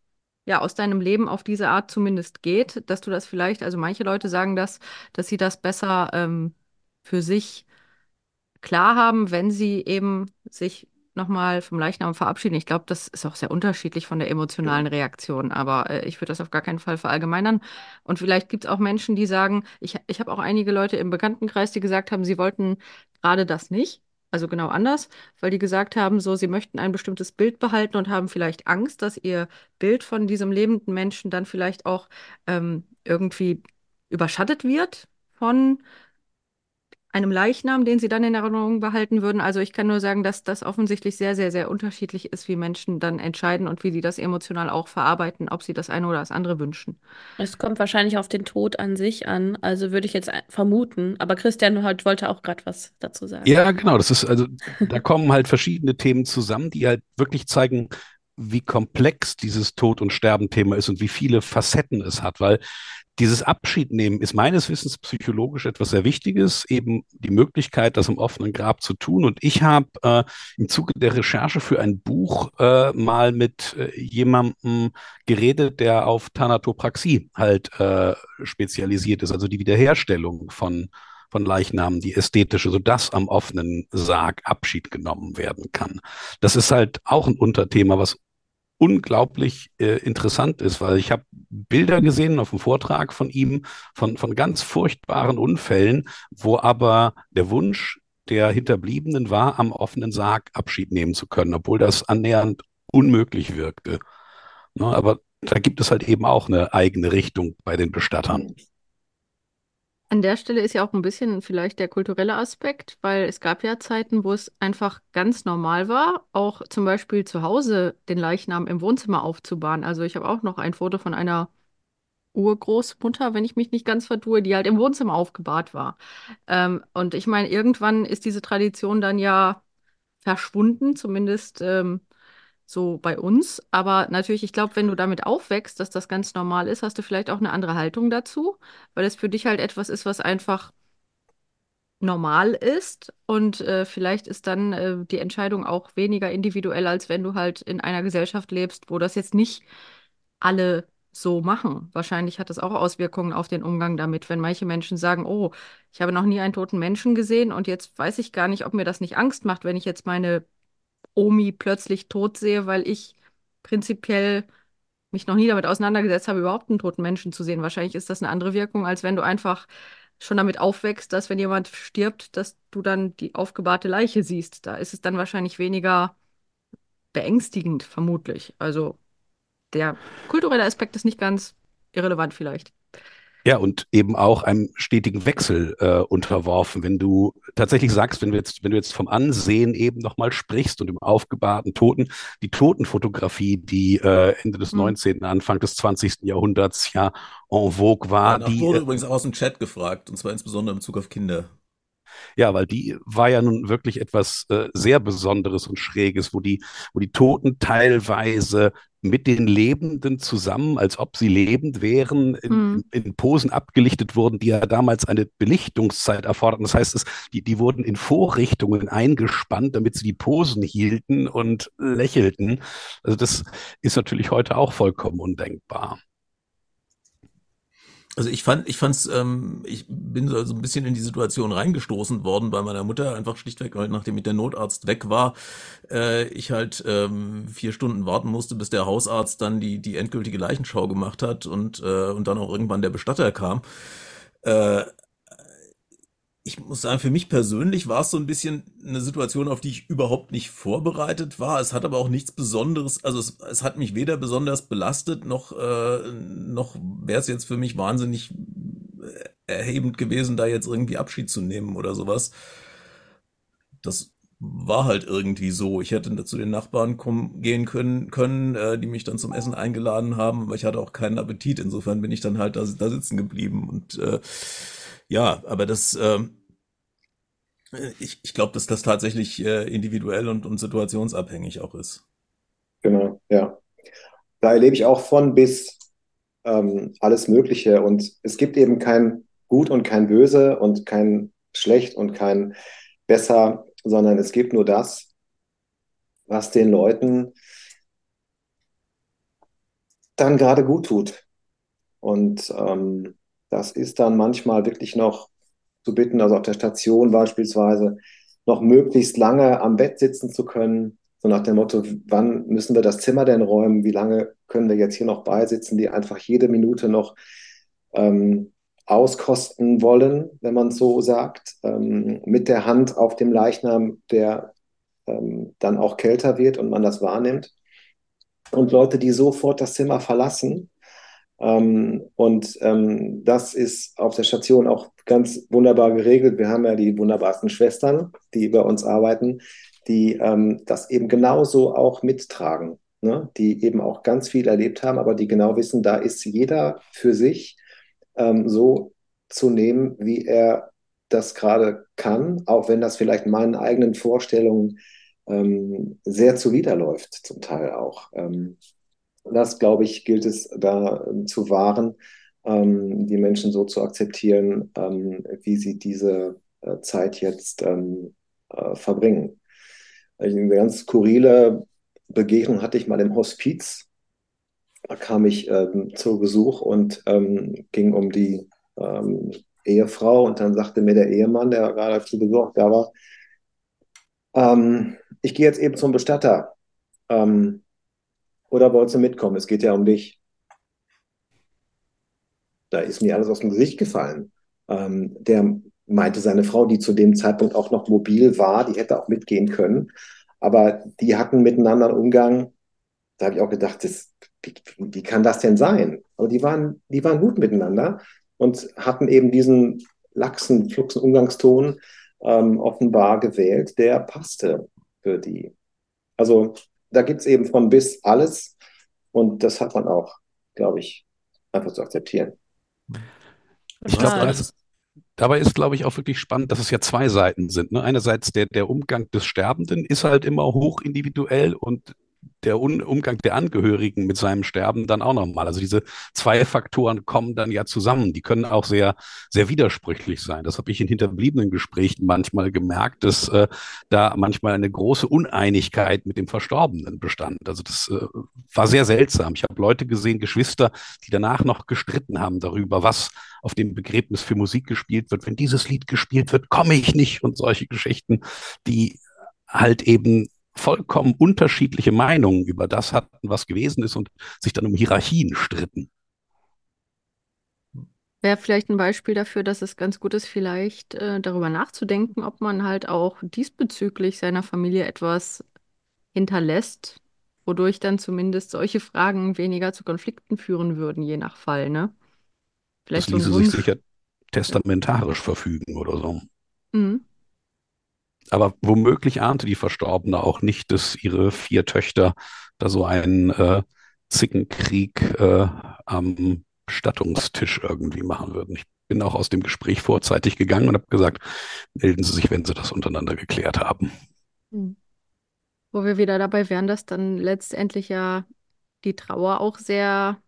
ja aus deinem Leben auf diese Art zumindest geht, dass du das vielleicht, also manche Leute sagen das, dass sie das besser ähm, für sich klar haben, wenn sie eben sich nochmal vom Leichnam verabschieden. Ich glaube, das ist auch sehr unterschiedlich von der emotionalen Reaktion, aber äh, ich würde das auf gar keinen Fall verallgemeinern. Und vielleicht gibt es auch Menschen, die sagen, ich, ich habe auch einige Leute im Bekanntenkreis, die gesagt haben, sie wollten gerade das nicht. Also genau anders, weil die gesagt haben, so, sie möchten ein bestimmtes Bild behalten und haben vielleicht Angst, dass ihr Bild von diesem lebenden Menschen dann vielleicht auch ähm, irgendwie überschattet wird von einem Leichnam, den sie dann in Erinnerung behalten würden. Also ich kann nur sagen, dass das offensichtlich sehr, sehr, sehr unterschiedlich ist, wie Menschen dann entscheiden und wie sie das emotional auch verarbeiten, ob sie das eine oder das andere wünschen.
Es kommt wahrscheinlich auf den Tod an sich an, also würde ich jetzt vermuten. Aber Christian halt wollte auch gerade was dazu sagen.
Ja, genau. Das ist also, da kommen halt verschiedene Themen zusammen, die halt wirklich zeigen, wie komplex dieses Tod- und Sterben-Thema ist und wie viele Facetten es hat, weil dieses Abschiednehmen ist meines Wissens psychologisch etwas sehr Wichtiges, eben die Möglichkeit, das im offenen Grab zu tun. Und ich habe äh, im Zuge der Recherche für ein Buch äh, mal mit äh, jemandem geredet, der auf Thanatopraxie halt äh, spezialisiert ist, also die Wiederherstellung von von Leichnamen, die ästhetische, sodass am offenen Sarg Abschied genommen werden kann. Das ist halt auch ein Unterthema, was unglaublich äh, interessant ist, weil ich habe Bilder gesehen auf dem Vortrag von ihm von, von ganz furchtbaren Unfällen, wo aber der Wunsch der Hinterbliebenen war, am offenen Sarg Abschied nehmen zu können, obwohl das annähernd unmöglich wirkte. Ne, aber da gibt es halt eben auch eine eigene Richtung bei den Bestattern.
An der Stelle ist ja auch ein bisschen vielleicht der kulturelle Aspekt, weil es gab ja Zeiten, wo es einfach ganz normal war, auch zum Beispiel zu Hause den Leichnam im Wohnzimmer aufzubahren. Also ich habe auch noch ein Foto von einer Urgroßmutter, wenn ich mich nicht ganz vertue, die halt im Wohnzimmer aufgebahrt war. Ähm, und ich meine, irgendwann ist diese Tradition dann ja verschwunden, zumindest ähm, so bei uns. Aber natürlich, ich glaube, wenn du damit aufwächst, dass das ganz normal ist, hast du vielleicht auch eine andere Haltung dazu, weil es für dich halt etwas ist, was einfach normal ist. Und äh, vielleicht ist dann äh, die Entscheidung auch weniger individuell, als wenn du halt in einer Gesellschaft lebst, wo das jetzt nicht alle so machen. Wahrscheinlich hat das auch Auswirkungen auf den Umgang damit, wenn manche Menschen sagen, oh, ich habe noch nie einen toten Menschen gesehen und jetzt weiß ich gar nicht, ob mir das nicht Angst macht, wenn ich jetzt meine Omi plötzlich tot sehe, weil ich prinzipiell mich noch nie damit auseinandergesetzt habe, überhaupt einen toten Menschen zu sehen. Wahrscheinlich ist das eine andere Wirkung, als wenn du einfach schon damit aufwächst, dass wenn jemand stirbt, dass du dann die aufgebahrte Leiche siehst. Da ist es dann wahrscheinlich weniger beängstigend, vermutlich. Also der kulturelle Aspekt ist nicht ganz irrelevant vielleicht.
Ja, und eben auch einem stetigen Wechsel äh, unterworfen. Wenn du tatsächlich sagst, wenn du jetzt, wenn du jetzt vom Ansehen eben nochmal sprichst und im aufgebahrten Toten, die Totenfotografie, die äh, Ende des mhm. 19., Anfang des 20. Jahrhunderts ja en vogue war.
Ja,
die
wurde äh, übrigens auch aus dem Chat gefragt, und zwar insbesondere im Bezug auf Kinder.
Ja, weil die war ja nun wirklich etwas äh, sehr Besonderes und Schräges, wo die, wo die Toten teilweise mit den Lebenden zusammen, als ob sie lebend wären, in, mhm. in, Posen abgelichtet wurden, die ja damals eine Belichtungszeit erforderten. Das heißt, es, die, die wurden in Vorrichtungen eingespannt, damit sie die Posen hielten und lächelten. Also das ist natürlich heute auch vollkommen undenkbar.
Also ich fand, ich fand's, ähm, ich bin so ein bisschen in die Situation reingestoßen worden bei meiner Mutter, einfach schlichtweg, nachdem der Notarzt weg war, äh, ich halt ähm, vier Stunden warten musste, bis der Hausarzt dann die die endgültige Leichenschau gemacht hat und äh, und dann auch irgendwann der Bestatter kam. Äh, ich muss sagen, für mich persönlich war es so ein bisschen eine Situation, auf die ich überhaupt nicht vorbereitet war. Es hat aber auch nichts Besonderes, also es, es hat mich weder besonders belastet, noch, äh, noch wäre es jetzt für mich wahnsinnig äh, erhebend gewesen, da jetzt irgendwie Abschied zu nehmen oder sowas. Das war halt irgendwie so. Ich hätte zu den Nachbarn kommen, gehen können, können äh, die mich dann zum Essen eingeladen haben, aber ich hatte auch keinen Appetit. Insofern bin ich dann halt da, da sitzen geblieben und äh, ja, aber das, ähm, ich, ich glaube, dass das tatsächlich äh, individuell und, und situationsabhängig auch ist.
Genau, ja. Da erlebe ich auch von bis ähm, alles Mögliche. Und es gibt eben kein Gut und kein Böse und kein Schlecht und kein Besser, sondern es gibt nur das, was den Leuten dann gerade gut tut. Und ähm, das ist dann manchmal wirklich noch zu bitten, also auf der Station beispielsweise, noch möglichst lange am Bett sitzen zu können. So nach dem Motto, wann müssen wir das Zimmer denn räumen? Wie lange können wir jetzt hier noch beisitzen, die einfach jede Minute noch ähm, auskosten wollen, wenn man so sagt, ähm, mit der Hand auf dem Leichnam, der ähm, dann auch kälter wird und man das wahrnimmt. Und Leute, die sofort das Zimmer verlassen, ähm, und ähm, das ist auf der Station auch ganz wunderbar geregelt. Wir haben ja die wunderbarsten Schwestern, die bei uns arbeiten, die ähm, das eben genauso auch mittragen, ne? die eben auch ganz viel erlebt haben, aber die genau wissen, da ist jeder für sich ähm, so zu nehmen, wie er das gerade kann, auch wenn das vielleicht meinen eigenen Vorstellungen ähm, sehr zuwiderläuft, zum Teil auch. Das, glaube ich, gilt es da ähm, zu wahren, ähm, die Menschen so zu akzeptieren, ähm, wie sie diese äh, Zeit jetzt ähm, äh, verbringen. Eine ganz skurrile Begegnung hatte ich mal im Hospiz. Da kam ich ähm, zu Besuch und ähm, ging um die Ehefrau und dann sagte mir der Ehemann, der gerade zu Besuch da war, ich gehe jetzt eben zum Bestatter. Ähm, oder wolltest du mitkommen? Es geht ja um dich. Da ist mir alles aus dem Gesicht gefallen. Ähm, der meinte seine Frau, die zu dem Zeitpunkt auch noch mobil war, die hätte auch mitgehen können. Aber die hatten miteinander einen Umgang, da habe ich auch gedacht, das, wie, wie, kann das denn sein? Aber die waren, die waren gut miteinander und hatten eben diesen laxen, fluxen Umgangston ähm, offenbar gewählt, der passte für die. Also da gibt es eben von bis alles und das hat man auch, glaube ich, einfach zu akzeptieren.
Ich glaube, dabei ist, glaube ich, auch wirklich spannend, dass es ja zwei Seiten sind. Ne? Einerseits der, der Umgang des Sterbenden ist halt immer hoch individuell und der Umgang der Angehörigen mit seinem Sterben dann auch nochmal. Also diese zwei Faktoren kommen dann ja zusammen. Die können auch sehr, sehr widersprüchlich sein. Das habe ich in hinterbliebenen Gesprächen manchmal gemerkt, dass äh, da manchmal eine große Uneinigkeit mit dem Verstorbenen bestand. Also das äh, war sehr seltsam. Ich habe Leute gesehen, Geschwister, die danach noch gestritten haben darüber, was auf dem Begräbnis für Musik gespielt wird. Wenn dieses Lied gespielt wird, komme ich nicht und solche Geschichten, die halt eben vollkommen unterschiedliche Meinungen über das hatten, was gewesen ist und sich dann um Hierarchien stritten.
Wäre vielleicht ein Beispiel dafür, dass es ganz gut ist, vielleicht äh, darüber nachzudenken, ob man halt auch diesbezüglich seiner Familie etwas hinterlässt, wodurch dann zumindest solche Fragen weniger zu Konflikten führen würden, je nach Fall, ne?
Vielleicht das ließe so sich sicher testamentarisch verfügen oder so. Mhm. Aber womöglich ahnte die Verstorbene auch nicht, dass ihre vier Töchter da so einen äh, Zickenkrieg äh, am Bestattungstisch irgendwie machen würden. Ich bin auch aus dem Gespräch vorzeitig gegangen und habe gesagt, melden Sie sich, wenn Sie das untereinander geklärt haben. Hm.
Wo wir wieder dabei wären, dass dann letztendlich ja die Trauer auch sehr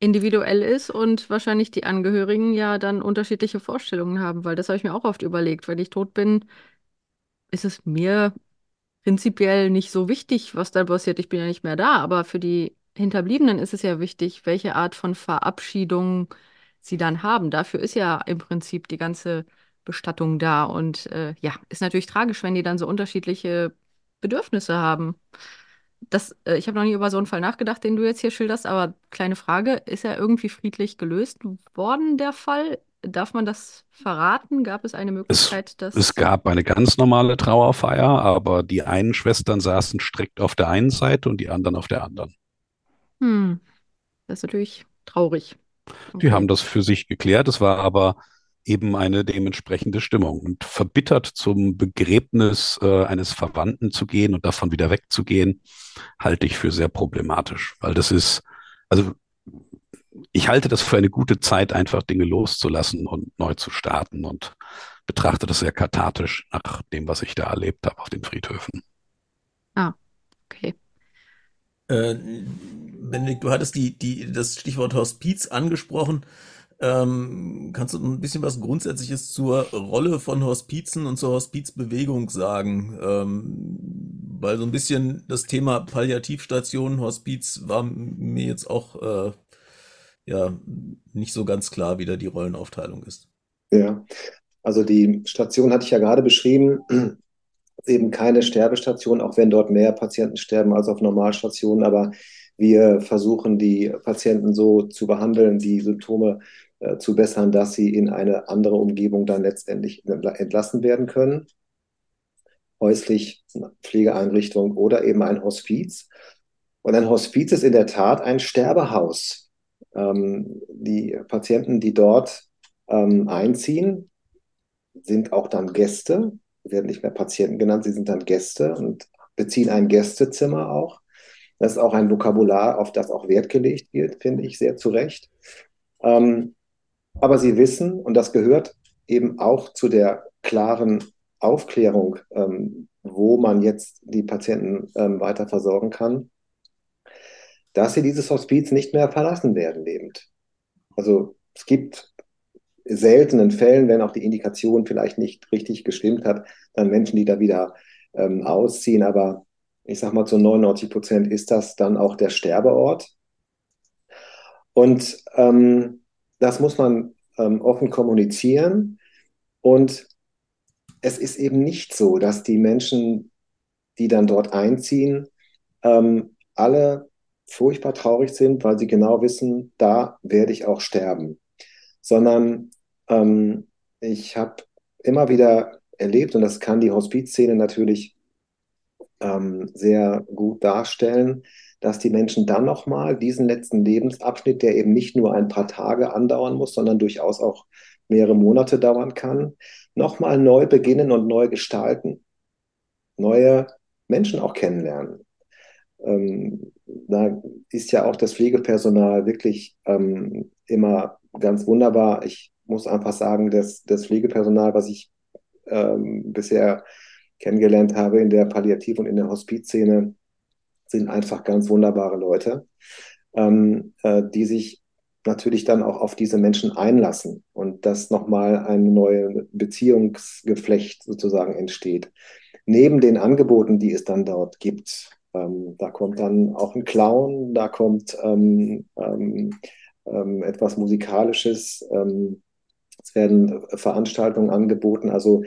individuell ist und wahrscheinlich die Angehörigen ja dann unterschiedliche Vorstellungen haben, weil das habe ich mir auch oft überlegt. Wenn ich tot bin, ist es mir prinzipiell nicht so wichtig, was da passiert. Ich bin ja nicht mehr da, aber für die Hinterbliebenen ist es ja wichtig, welche Art von Verabschiedung sie dann haben. Dafür ist ja im Prinzip die ganze Bestattung da. Und äh, ja, ist natürlich tragisch, wenn die dann so unterschiedliche Bedürfnisse haben. Das, äh, ich habe noch nie über so einen Fall nachgedacht, den du jetzt hier schilderst, aber kleine Frage, ist er irgendwie friedlich gelöst worden, der Fall? Darf man das verraten? Gab es eine Möglichkeit,
es,
dass.
Es gab eine ganz normale Trauerfeier, aber die einen Schwestern saßen strikt auf der einen Seite und die anderen auf der anderen.
Hm. Das ist natürlich traurig.
Okay. Die haben das für sich geklärt. Es war aber eben eine dementsprechende Stimmung. Und verbittert zum Begräbnis äh, eines Verwandten zu gehen und davon wieder wegzugehen, halte ich für sehr problematisch, weil das ist, also ich halte das für eine gute Zeit, einfach Dinge loszulassen und neu zu starten und betrachte das sehr kathartisch nach dem, was ich da erlebt habe auf den Friedhöfen.
Ah, okay.
Äh, Benedikt, du hattest die, die, das Stichwort Hospiz angesprochen. Ähm, kannst du ein bisschen was Grundsätzliches zur Rolle von Hospizen und zur Hospizbewegung sagen? Ähm, weil so ein bisschen das Thema Palliativstation, Hospiz war mir jetzt auch äh, ja nicht so ganz klar, wie da die Rollenaufteilung ist.
Ja, also die Station hatte ich ja gerade beschrieben, *clears throat* eben keine Sterbestation, auch wenn dort mehr Patienten sterben als auf Normalstationen, aber wir versuchen die Patienten so zu behandeln, die Symptome äh, zu bessern, dass sie in eine andere Umgebung dann letztendlich entlassen werden können. Häuslich, Pflegeeinrichtung oder eben ein Hospiz. Und ein Hospiz ist in der Tat ein Sterbehaus. Ähm, die Patienten, die dort ähm, einziehen, sind auch dann Gäste, werden nicht mehr Patienten genannt, sie sind dann Gäste und beziehen ein Gästezimmer auch. Das ist auch ein Vokabular, auf das auch Wert gelegt wird, finde ich sehr zu Recht. Ähm, aber sie wissen, und das gehört eben auch zu der klaren Aufklärung, ähm, wo man jetzt die Patienten ähm, weiter versorgen kann, dass sie dieses Hospiz nicht mehr verlassen werden lebend. Also es gibt seltenen Fällen, wenn auch die Indikation vielleicht nicht richtig gestimmt hat, dann Menschen, die da wieder ähm, ausziehen. Aber ich sage mal, zu 99 Prozent ist das dann auch der Sterbeort. Und ähm, das muss man ähm, offen kommunizieren. Und es ist eben nicht so, dass die Menschen, die dann dort einziehen, ähm, alle furchtbar traurig sind, weil sie genau wissen, da werde ich auch sterben. Sondern ähm, ich habe immer wieder erlebt, und das kann die Hospizszene natürlich ähm, sehr gut darstellen, dass die Menschen dann nochmal diesen letzten Lebensabschnitt, der eben nicht nur ein paar Tage andauern muss, sondern durchaus auch mehrere Monate dauern kann, nochmal neu beginnen und neu gestalten. Neue Menschen auch kennenlernen. Ähm, da ist ja auch das Pflegepersonal wirklich ähm, immer ganz wunderbar. Ich muss einfach sagen, dass das Pflegepersonal, was ich ähm, bisher kennengelernt habe in der Palliativ- und in der Hospizszene, sind einfach ganz wunderbare Leute, ähm, äh, die sich natürlich dann auch auf diese Menschen einlassen und dass nochmal ein neues Beziehungsgeflecht sozusagen entsteht. Neben den Angeboten, die es dann dort gibt, ähm, da kommt dann auch ein Clown, da kommt ähm, ähm, ähm etwas Musikalisches, ähm, es werden Veranstaltungen angeboten. Also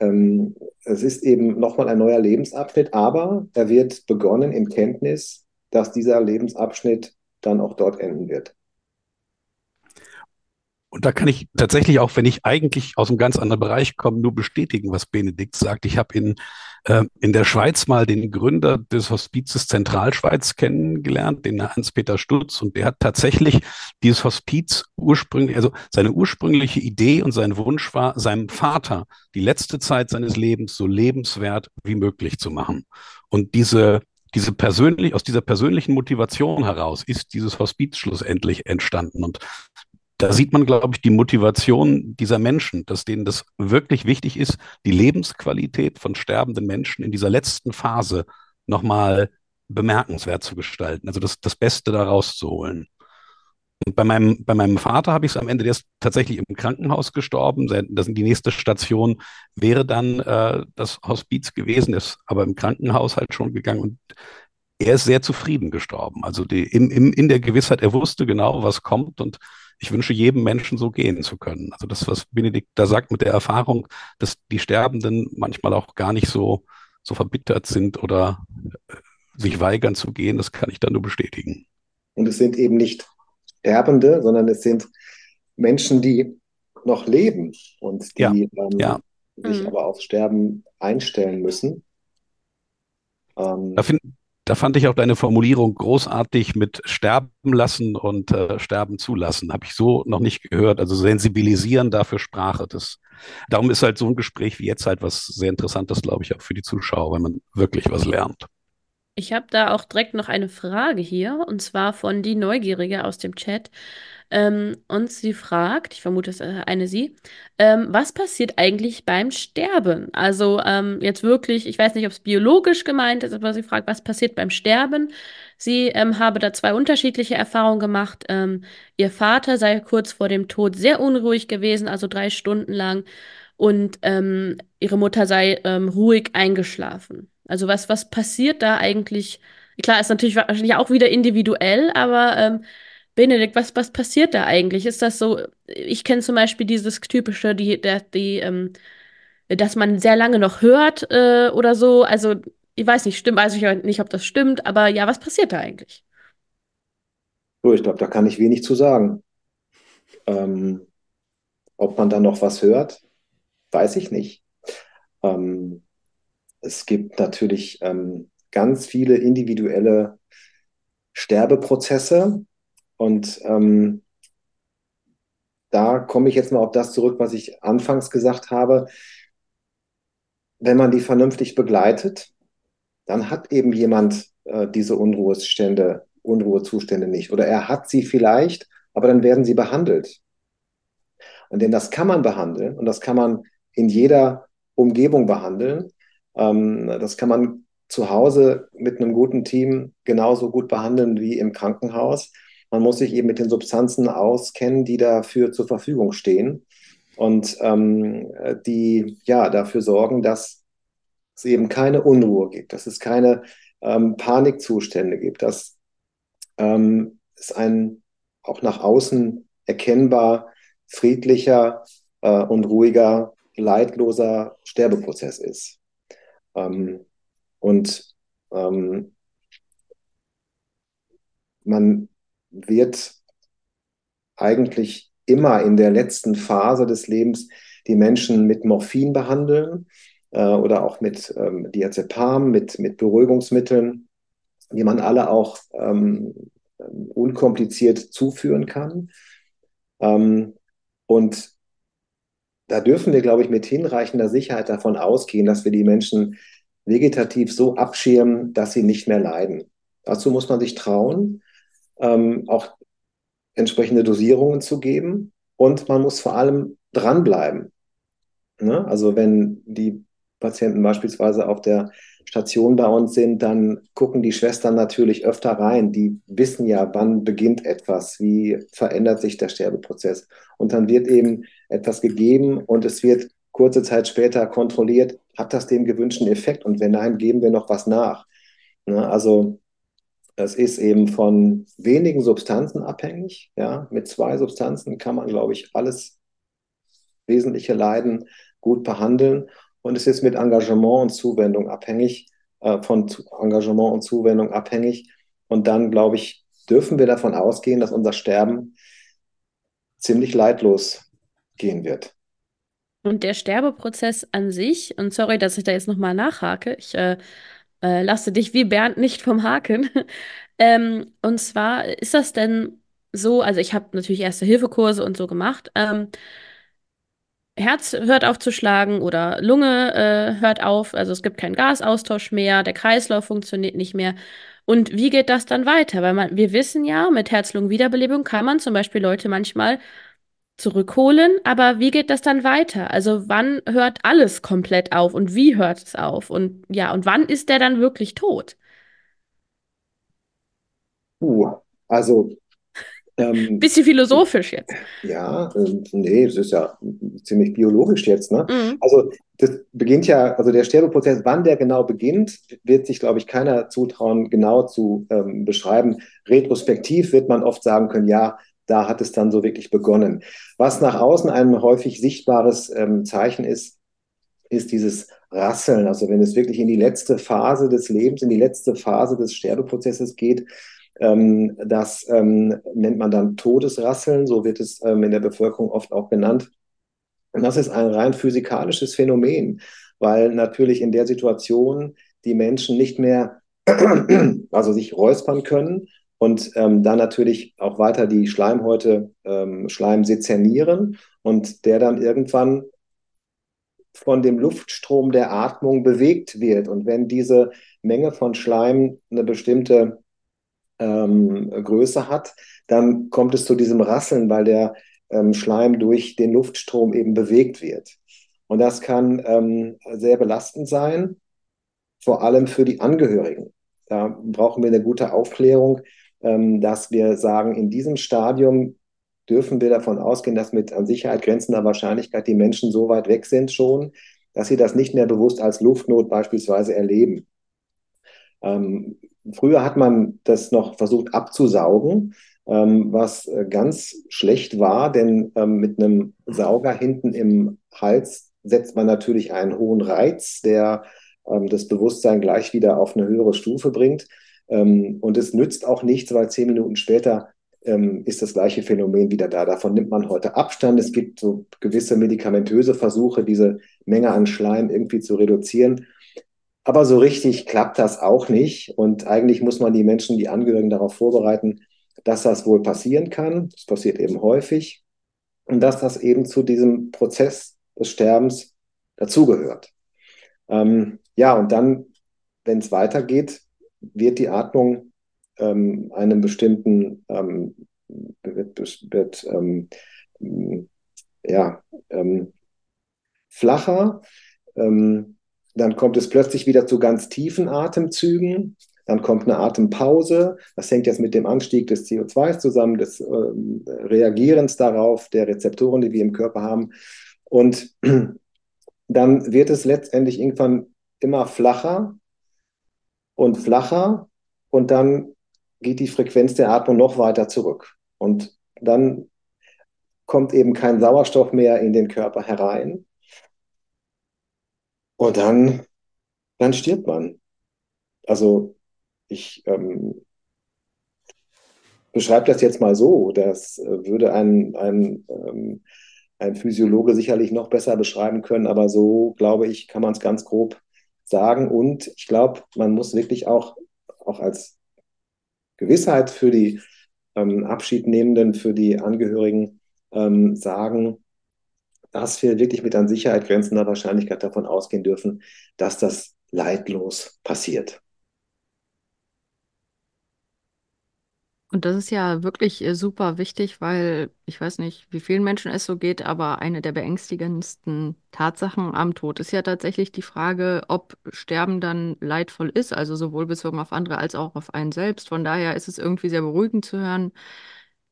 ähm, es ist eben nochmal ein neuer Lebensabschnitt, aber er wird begonnen in Kenntnis, dass dieser Lebensabschnitt dann auch dort enden wird.
Und da kann ich tatsächlich auch, wenn ich eigentlich aus einem ganz anderen Bereich komme, nur bestätigen, was Benedikt sagt. Ich habe in, äh, in der Schweiz mal den Gründer des Hospizes Zentralschweiz kennengelernt, den Hans-Peter Stutz. Und der hat tatsächlich dieses Hospiz ursprünglich, also seine ursprüngliche Idee und sein Wunsch war, seinem Vater die letzte Zeit seines Lebens so lebenswert wie möglich zu machen. Und diese diese persönlich, aus dieser persönlichen Motivation heraus ist dieses Hospiz schlussendlich entstanden. Und da sieht man, glaube ich, die Motivation dieser Menschen, dass denen das wirklich wichtig ist, die Lebensqualität von sterbenden Menschen in dieser letzten Phase nochmal bemerkenswert zu gestalten, also das, das Beste daraus zu holen. Und bei meinem, bei meinem Vater habe ich es am Ende, der ist tatsächlich im Krankenhaus gestorben. Das die nächste Station wäre dann äh, das Hospiz gewesen, ist aber im Krankenhaus halt schon gegangen und er ist sehr zufrieden gestorben. Also die, im, im, in der Gewissheit, er wusste genau, was kommt und ich wünsche jedem Menschen so gehen zu können. Also das, was Benedikt da sagt mit der Erfahrung, dass die Sterbenden manchmal auch gar nicht so, so verbittert sind oder äh, sich weigern zu gehen, das kann ich dann nur bestätigen.
Und es sind eben nicht Sterbende, sondern es sind Menschen, die noch leben und die
ja,
ähm,
ja.
sich mhm. aber aufs Sterben einstellen müssen.
Ähm, da finde da fand ich auch deine Formulierung großartig mit sterben lassen und äh, sterben zulassen. Habe ich so noch nicht gehört. Also sensibilisieren dafür Sprache. Das, darum ist halt so ein Gespräch wie jetzt halt was sehr Interessantes, glaube ich, auch für die Zuschauer, wenn man wirklich was lernt.
Ich habe da auch direkt noch eine Frage hier, und zwar von die Neugierige aus dem Chat. Ähm, und sie fragt, ich vermute, es ist äh, eine sie, ähm, was passiert eigentlich beim Sterben? Also ähm, jetzt wirklich, ich weiß nicht, ob es biologisch gemeint ist, aber sie fragt, was passiert beim Sterben? Sie ähm, habe da zwei unterschiedliche Erfahrungen gemacht. Ähm, ihr Vater sei kurz vor dem Tod sehr unruhig gewesen, also drei Stunden lang, und ähm, ihre Mutter sei ruhig eingeschlafen. Also was, was passiert da eigentlich? Klar, ist natürlich wahrscheinlich auch wieder individuell, aber ähm, Benedikt, was, was passiert da eigentlich? Ist das so, ich kenne zum Beispiel dieses typische, die, der, die, ähm, dass man sehr lange noch hört äh, oder so. Also, ich weiß nicht, stimmt, weiß ich nicht, ob das stimmt, aber ja, was passiert da eigentlich?
So, ich glaube, da kann ich wenig zu sagen. Ähm, ob man da noch was hört, weiß ich nicht. Ähm, es gibt natürlich ähm, ganz viele individuelle Sterbeprozesse, und ähm, da komme ich jetzt mal auf das zurück, was ich anfangs gesagt habe. Wenn man die vernünftig begleitet, dann hat eben jemand äh, diese Unruhestände, Unruhezustände nicht. Oder er hat sie vielleicht, aber dann werden sie behandelt. Und denn das kann man behandeln und das kann man in jeder Umgebung behandeln. Ähm, das kann man zu Hause mit einem guten Team genauso gut behandeln wie im Krankenhaus. Man muss sich eben mit den Substanzen auskennen, die dafür zur Verfügung stehen und ähm, die ja dafür sorgen, dass es eben keine Unruhe gibt, dass es keine ähm, Panikzustände gibt, dass ähm, es ein auch nach außen erkennbar friedlicher äh, und ruhiger, leidloser Sterbeprozess ist. Ähm, und ähm, man wird eigentlich immer in der letzten Phase des Lebens die Menschen mit Morphin behandeln äh, oder auch mit ähm, Diazepam, mit, mit Beruhigungsmitteln, die man alle auch ähm, unkompliziert zuführen kann. Ähm, und da dürfen wir, glaube ich, mit hinreichender Sicherheit davon ausgehen, dass wir die Menschen vegetativ so abschirmen, dass sie nicht mehr leiden. Dazu muss man sich trauen, ähm, auch entsprechende Dosierungen zu geben und man muss vor allem dranbleiben. Ne? Also wenn die Patienten beispielsweise auf der Station bei uns sind, dann gucken die Schwestern natürlich öfter rein. Die wissen ja, wann beginnt etwas, wie verändert sich der Sterbeprozess. Und dann wird eben etwas gegeben und es wird kurze Zeit später kontrolliert, hat das den gewünschten Effekt? Und wenn nein, geben wir noch was nach. Ne? Also es ist eben von wenigen Substanzen abhängig. Ja? Mit zwei Substanzen kann man, glaube ich, alles wesentliche Leiden gut behandeln. Und es ist mit Engagement und Zuwendung abhängig, äh, von Engagement und Zuwendung abhängig. Und dann, glaube ich, dürfen wir davon ausgehen, dass unser Sterben ziemlich leidlos gehen wird.
Und der Sterbeprozess an sich, und sorry, dass ich da jetzt nochmal nachhake, ich äh, äh, lasse dich wie Bernd nicht vom Haken. *laughs* ähm, und zwar ist das denn so, also ich habe natürlich Erste-Hilfe-Kurse und so gemacht. Ähm, Herz hört auf zu schlagen oder Lunge äh, hört auf, also es gibt keinen Gasaustausch mehr, der Kreislauf funktioniert nicht mehr. Und wie geht das dann weiter? Weil man, wir wissen ja, mit Herz-Lungen-Wiederbelebung kann man zum Beispiel Leute manchmal zurückholen, aber wie geht das dann weiter? Also wann hört alles komplett auf und wie hört es auf? Und ja, und wann ist der dann wirklich tot?
Uh, also
ähm, Bisschen philosophisch jetzt.
Ja, äh, nee, es ist ja ziemlich biologisch jetzt. Ne? Mhm. Also das beginnt ja, also der Sterbeprozess, wann der genau beginnt, wird sich, glaube ich, keiner zutrauen, genau zu ähm, beschreiben. Retrospektiv wird man oft sagen können, ja, da hat es dann so wirklich begonnen. Was nach außen ein häufig sichtbares ähm, Zeichen ist, ist dieses Rasseln. Also wenn es wirklich in die letzte Phase des Lebens, in die letzte Phase des Sterbeprozesses geht, ähm, das ähm, nennt man dann Todesrasseln, so wird es ähm, in der Bevölkerung oft auch genannt. Und das ist ein rein physikalisches Phänomen, weil natürlich in der Situation die Menschen nicht mehr, *clears throat* also sich räuspern können und ähm, dann natürlich auch weiter die Schleimhäute, ähm, Schleim sezernieren und der dann irgendwann von dem Luftstrom der Atmung bewegt wird. Und wenn diese Menge von Schleim eine bestimmte ähm, Größe hat, dann kommt es zu diesem Rasseln, weil der ähm, Schleim durch den Luftstrom eben bewegt wird. Und das kann ähm, sehr belastend sein, vor allem für die Angehörigen. Da brauchen wir eine gute Aufklärung, ähm, dass wir sagen, in diesem Stadium dürfen wir davon ausgehen, dass mit an Sicherheit grenzender Wahrscheinlichkeit die Menschen so weit weg sind schon, dass sie das nicht mehr bewusst als Luftnot beispielsweise erleben. Ähm, früher hat man das noch versucht abzusaugen, ähm, was äh, ganz schlecht war, denn ähm, mit einem Sauger hinten im Hals setzt man natürlich einen hohen Reiz, der ähm, das Bewusstsein gleich wieder auf eine höhere Stufe bringt. Ähm, und es nützt auch nichts, weil zehn Minuten später ähm, ist das gleiche Phänomen wieder da. Davon nimmt man heute Abstand. Es gibt so gewisse medikamentöse Versuche, diese Menge an Schleim irgendwie zu reduzieren. Aber so richtig klappt das auch nicht. Und eigentlich muss man die Menschen, die Angehörigen darauf vorbereiten, dass das wohl passieren kann. Das passiert eben häufig. Und dass das eben zu diesem Prozess des Sterbens dazugehört. Ähm, ja, und dann, wenn es weitergeht, wird die Atmung ähm, einem bestimmten ähm, wird, wird ähm, ja, ähm, flacher. Ähm, dann kommt es plötzlich wieder zu ganz tiefen Atemzügen. Dann kommt eine Atempause. Das hängt jetzt mit dem Anstieg des CO2 zusammen, des äh, Reagierens darauf, der Rezeptoren, die wir im Körper haben. Und *clears throat* dann wird es letztendlich irgendwann immer flacher und flacher und dann geht die Frequenz der Atmung noch weiter zurück. Und dann kommt eben kein Sauerstoff mehr in den Körper herein. Und dann, dann stirbt man. Also ich ähm, beschreibe das jetzt mal so, das äh, würde ein, ein, ähm, ein Physiologe sicherlich noch besser beschreiben können, aber so, glaube ich, kann man es ganz grob sagen. Und ich glaube, man muss wirklich auch, auch als Gewissheit für die ähm, Abschiednehmenden, für die Angehörigen ähm, sagen, dass wir wirklich mit an Sicherheit grenzender Wahrscheinlichkeit davon ausgehen dürfen, dass das leidlos passiert.
Und das ist ja wirklich äh, super wichtig, weil ich weiß nicht, wie vielen Menschen es so geht, aber eine der beängstigendsten Tatsachen am Tod ist ja tatsächlich die Frage, ob Sterben dann leidvoll ist, also sowohl bezogen auf andere als auch auf einen selbst. Von daher ist es irgendwie sehr beruhigend zu hören,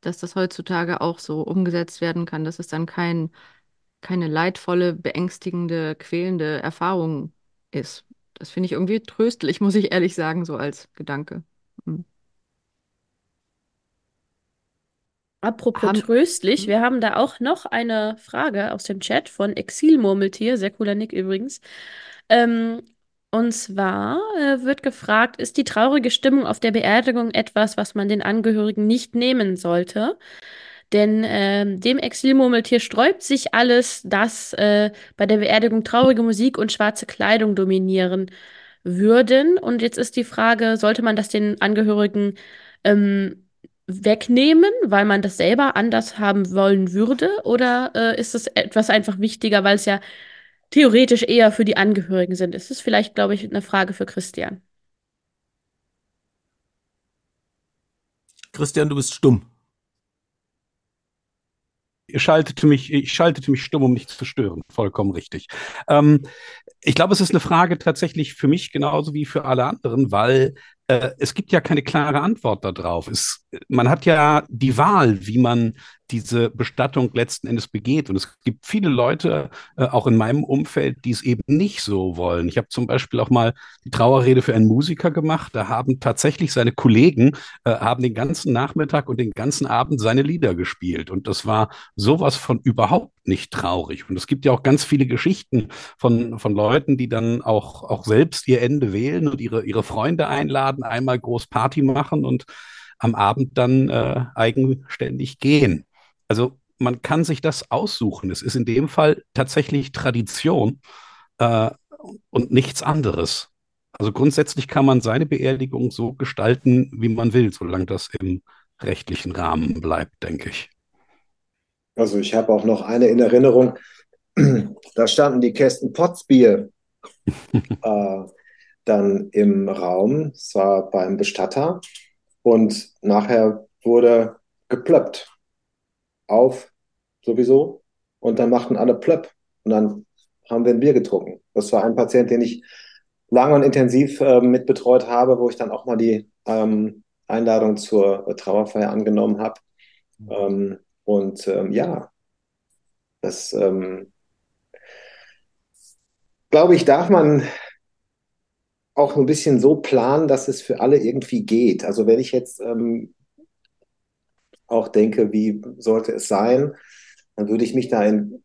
dass das heutzutage auch so umgesetzt werden kann, dass es dann kein, keine leidvolle, beängstigende, quälende Erfahrung ist. Das finde ich irgendwie tröstlich, *laughs* muss ich ehrlich sagen, so als Gedanke. Hm.
Apropos haben, tröstlich, hm? wir haben da auch noch eine Frage aus dem Chat von Exilmurmeltier, sehr cooler Nick übrigens. Ähm, und zwar äh, wird gefragt, ist die traurige Stimmung auf der Beerdigung etwas, was man den Angehörigen nicht nehmen sollte? Denn äh, dem Exilmurmeltier sträubt sich alles, dass äh, bei der Beerdigung traurige Musik und schwarze Kleidung dominieren würden. Und jetzt ist die Frage, sollte man das den Angehörigen ähm, wegnehmen, weil man das selber anders haben wollen würde? Oder äh, ist es etwas einfach wichtiger, weil es ja theoretisch eher für die Angehörigen sind? Ist es vielleicht, glaube ich, eine Frage für Christian?
Christian, du bist stumm.
Ich schaltete mich, ich schaltete mich stumm, um nicht zu stören. Vollkommen richtig. Ähm, ich glaube, es ist eine Frage tatsächlich für mich genauso wie für alle anderen, weil äh, es gibt ja keine klare Antwort darauf. Es, man hat ja die Wahl, wie man diese Bestattung letzten Endes begeht. Und es gibt viele Leute, äh, auch in meinem Umfeld, die es eben nicht so wollen. Ich habe zum Beispiel auch mal die Trauerrede für einen Musiker gemacht. Da haben tatsächlich seine Kollegen äh, haben den ganzen Nachmittag und den ganzen Abend seine Lieder gespielt. Und das war sowas von überhaupt nicht traurig. Und es gibt ja auch ganz viele Geschichten von, von Leuten, die dann auch, auch selbst ihr Ende wählen und ihre, ihre Freunde einladen, einmal groß Party machen und am Abend dann äh, eigenständig gehen. Also man kann sich das aussuchen. Es ist in dem Fall tatsächlich Tradition äh, und nichts anderes. Also grundsätzlich kann man seine Beerdigung so gestalten, wie man will, solange das im rechtlichen Rahmen bleibt, denke ich.
Also ich habe auch noch eine in Erinnerung, da standen die Kästen Potzbier *laughs* äh, dann im Raum, es war beim Bestatter und nachher wurde geplöppt auf sowieso und dann machten alle plöpp und dann haben wir ein Bier getrunken. Das war ein Patient, den ich lange und intensiv äh, mitbetreut habe, wo ich dann auch mal die ähm, Einladung zur äh, Trauerfeier angenommen habe. Mhm. Ähm, und ähm, ja, das ähm, glaube ich, darf man auch ein bisschen so planen, dass es für alle irgendwie geht. Also wenn ich jetzt ähm, auch denke, wie sollte es sein, dann würde ich mich da in,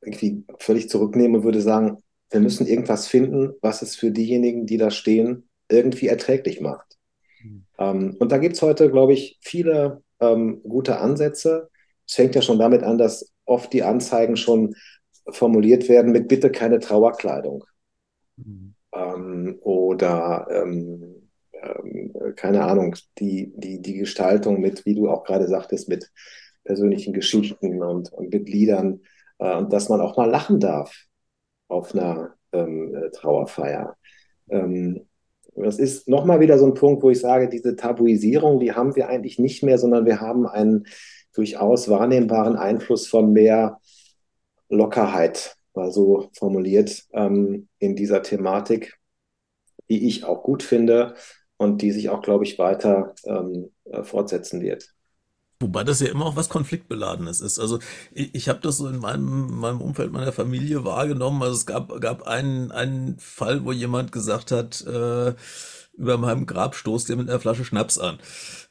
irgendwie völlig zurücknehmen und würde sagen, wir müssen irgendwas finden, was es für diejenigen, die da stehen, irgendwie erträglich macht. Mhm. Ähm, und da gibt es heute, glaube ich, viele ähm, gute Ansätze. Es fängt ja schon damit an, dass oft die Anzeigen schon formuliert werden mit bitte keine Trauerkleidung. Mhm. Ähm, oder ähm, ähm, keine Ahnung, die, die, die Gestaltung mit, wie du auch gerade sagtest, mit persönlichen Geschichten und, und mit Liedern äh, und dass man auch mal lachen darf auf einer ähm, äh, Trauerfeier. Ähm, das ist nochmal wieder so ein Punkt, wo ich sage, diese Tabuisierung, die haben wir eigentlich nicht mehr, sondern wir haben einen durchaus wahrnehmbaren Einfluss von mehr Lockerheit war so formuliert ähm, in dieser Thematik, die ich auch gut finde und die sich auch, glaube ich, weiter ähm, äh, fortsetzen wird.
Wobei das ja immer auch was Konfliktbeladenes ist. Also ich, ich habe das so in meinem, meinem Umfeld meiner Familie wahrgenommen. Also es gab, gab einen, einen Fall, wo jemand gesagt hat, äh, über meinem Grab stoßt ihr mit einer Flasche Schnaps an.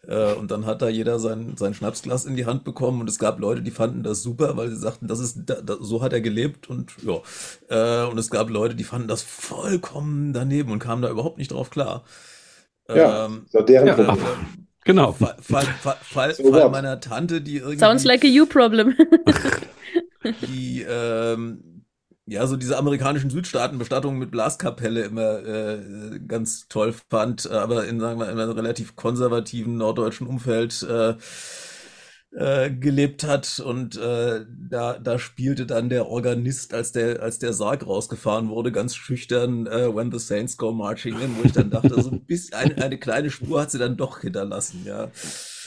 Äh, und dann hat da jeder sein, sein Schnapsglas in die Hand bekommen und es gab Leute, die fanden das super, weil sie sagten, das ist, da, da, so hat er gelebt und ja. Äh, und es gab Leute, die fanden das vollkommen daneben und kamen da überhaupt nicht drauf klar.
Ja, ähm, so deren
ja, Problem. Genau. Fall, Fall, *laughs* Fall, Fall, so Fall meiner Tante, die irgendwie.
Sounds like a you problem. *laughs*
die, ähm, ja, so diese amerikanischen Südstaaten-Bestattungen mit Blaskapelle immer äh, ganz toll fand, aber in, sagen wir, in einem relativ konservativen norddeutschen Umfeld äh, äh, gelebt hat und äh, da, da spielte dann der Organist, als der, als der Sarg rausgefahren wurde, ganz schüchtern äh, When the Saints Go Marching In, wo ich dann dachte, so ein bisschen, eine, eine kleine Spur hat sie dann doch hinterlassen, ja.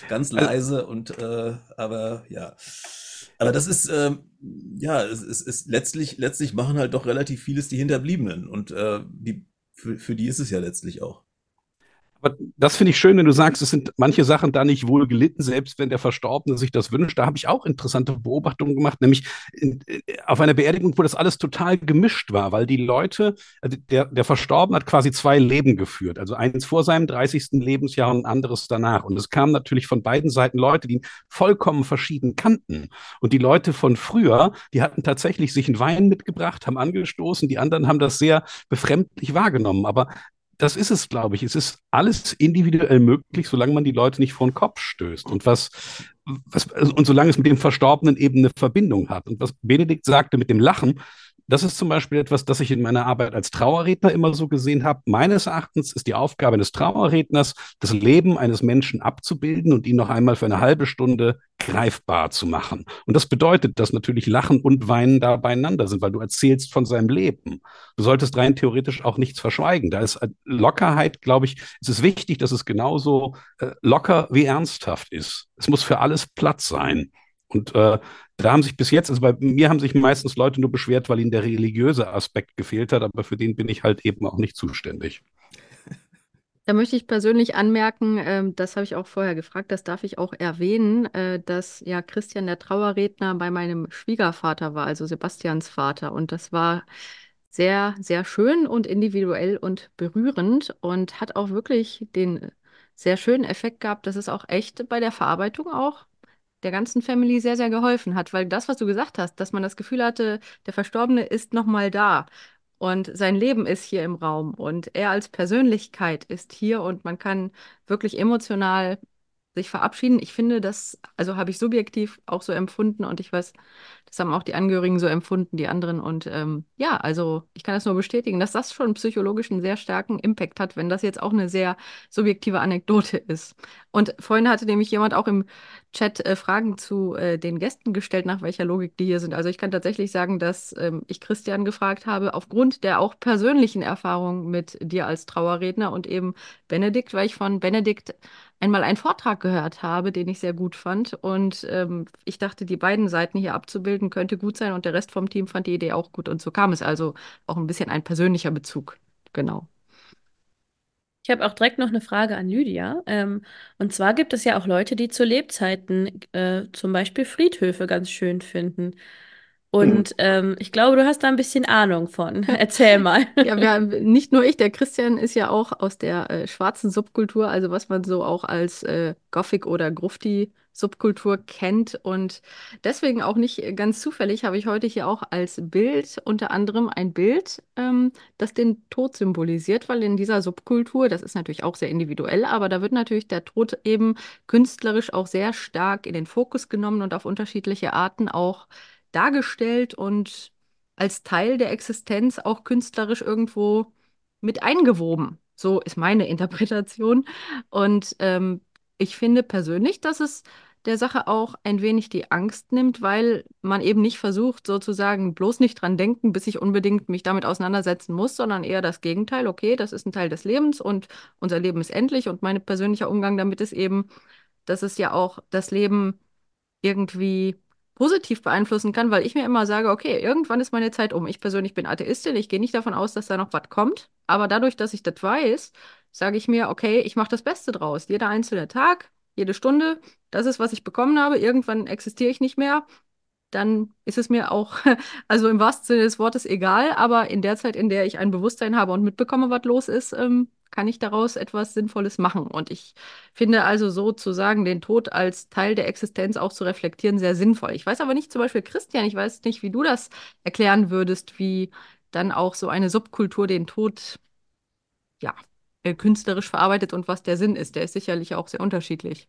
Ganz also leise und äh, aber ja. Aber das ist, ähm, ja, es ist, ist letztlich, letztlich machen halt doch relativ vieles die Hinterbliebenen und äh, die, für, für die ist es ja letztlich auch.
Aber das finde ich schön, wenn du sagst, es sind manche Sachen da nicht wohl gelitten, selbst wenn der Verstorbene sich das wünscht. Da habe ich auch interessante Beobachtungen gemacht, nämlich in, in, auf einer Beerdigung, wo das alles total gemischt war, weil die Leute, also der, der Verstorbene hat quasi zwei Leben geführt. Also eins vor seinem 30. Lebensjahr und ein anderes danach. Und es kamen natürlich von beiden Seiten Leute, die ihn vollkommen verschieden kannten. Und die Leute von früher, die hatten tatsächlich sich einen Wein mitgebracht, haben angestoßen, die anderen haben das sehr befremdlich wahrgenommen. Aber das ist es, glaube ich. Es ist alles individuell möglich, solange man die Leute nicht vor den Kopf stößt. Und was, was, und solange es mit dem Verstorbenen eben eine Verbindung hat. Und was Benedikt sagte mit dem Lachen, das ist zum Beispiel etwas, das ich in meiner Arbeit als Trauerredner immer so gesehen habe. Meines Erachtens ist die Aufgabe des Trauerredners, das Leben eines Menschen abzubilden und ihn noch einmal für eine halbe Stunde greifbar zu machen. Und das bedeutet, dass natürlich Lachen und Weinen da beieinander sind, weil du erzählst von seinem Leben. Du solltest rein theoretisch auch nichts verschweigen. Da ist Lockerheit, glaube ich, es ist wichtig, dass es genauso äh, locker wie ernsthaft ist. Es muss für alles Platz sein. Und äh, da haben sich bis jetzt, also bei mir haben sich meistens Leute nur beschwert, weil ihnen der religiöse Aspekt gefehlt hat, aber für den bin ich halt eben auch nicht zuständig. *laughs*
Da möchte ich persönlich anmerken, äh, das habe ich auch vorher gefragt, das darf ich auch erwähnen, äh, dass ja Christian der Trauerredner bei meinem Schwiegervater war, also Sebastians Vater. Und das war sehr, sehr schön und individuell und berührend und hat auch wirklich den sehr schönen Effekt gehabt, dass es auch echt bei der Verarbeitung auch der ganzen Family sehr, sehr geholfen hat, weil das, was du gesagt hast, dass man das Gefühl hatte, der Verstorbene ist nochmal da und sein Leben ist hier im Raum und er als Persönlichkeit ist hier und man kann wirklich emotional sich verabschieden. Ich finde, das, also habe ich subjektiv auch so empfunden und ich weiß, das haben auch die Angehörigen so empfunden, die anderen. Und ähm, ja, also ich kann das nur bestätigen, dass das schon psychologisch einen sehr starken Impact hat, wenn das jetzt auch eine sehr subjektive Anekdote ist. Und vorhin hatte nämlich jemand auch im Chat äh, Fragen zu äh, den Gästen gestellt, nach welcher Logik die hier sind. Also ich kann tatsächlich sagen, dass ähm, ich Christian gefragt habe, aufgrund der auch persönlichen Erfahrung mit dir als Trauerredner und eben Benedikt, weil ich von Benedikt einmal einen Vortrag gehört habe, den ich sehr gut fand. Und ähm, ich dachte, die beiden Seiten hier abzubilden, könnte gut sein. Und der Rest vom Team fand die Idee auch gut. Und so kam es also auch ein bisschen ein persönlicher Bezug. Genau.
Ich habe auch direkt noch eine Frage an Lydia. Ähm, und zwar gibt es ja auch Leute, die zu Lebzeiten äh, zum Beispiel Friedhöfe ganz schön finden. Und ähm, ich glaube, du hast da ein bisschen Ahnung von. *laughs* Erzähl *laughs* mal.
Ja, wir, nicht nur ich, der Christian ist ja auch aus der äh, schwarzen Subkultur, also was man so auch als äh, Gothic oder Grufti Subkultur kennt. Und deswegen auch nicht ganz zufällig habe ich heute hier auch als Bild unter anderem ein Bild, ähm, das den Tod symbolisiert, weil in dieser Subkultur, das ist natürlich auch sehr individuell, aber da wird natürlich der Tod eben künstlerisch auch sehr stark in den Fokus genommen und auf unterschiedliche Arten auch dargestellt und als Teil der Existenz auch künstlerisch irgendwo mit eingewoben. So ist meine *laughs* Interpretation. Und ähm, ich finde persönlich, dass es der Sache auch ein wenig die Angst nimmt, weil man eben nicht versucht, sozusagen bloß nicht dran denken, bis ich unbedingt mich damit auseinandersetzen muss, sondern eher das Gegenteil. Okay, das ist ein Teil des Lebens und unser Leben ist endlich und mein persönlicher Umgang damit ist eben, dass es ja auch das Leben irgendwie positiv beeinflussen kann, weil ich mir immer sage, okay, irgendwann ist meine Zeit um. Ich persönlich bin Atheistin, ich gehe nicht davon aus, dass da noch was kommt. Aber dadurch, dass ich das weiß, sage ich mir, okay, ich mache das Beste draus. Jeder einzelne Tag, jede Stunde, das ist, was ich bekommen habe. Irgendwann existiere ich nicht mehr. Dann ist es mir auch, *laughs* also im wahrsten Sinne des Wortes, egal. Aber in der Zeit, in der ich ein Bewusstsein habe und mitbekomme, was los ist, ähm, kann ich daraus etwas Sinnvolles machen. Und ich finde also sozusagen den Tod als Teil der Existenz auch zu reflektieren sehr sinnvoll. Ich weiß aber nicht, zum Beispiel Christian, ich weiß nicht, wie du das erklären würdest, wie dann auch so eine Subkultur den Tod, ja, äh, künstlerisch verarbeitet und was der Sinn ist. Der ist sicherlich auch sehr unterschiedlich.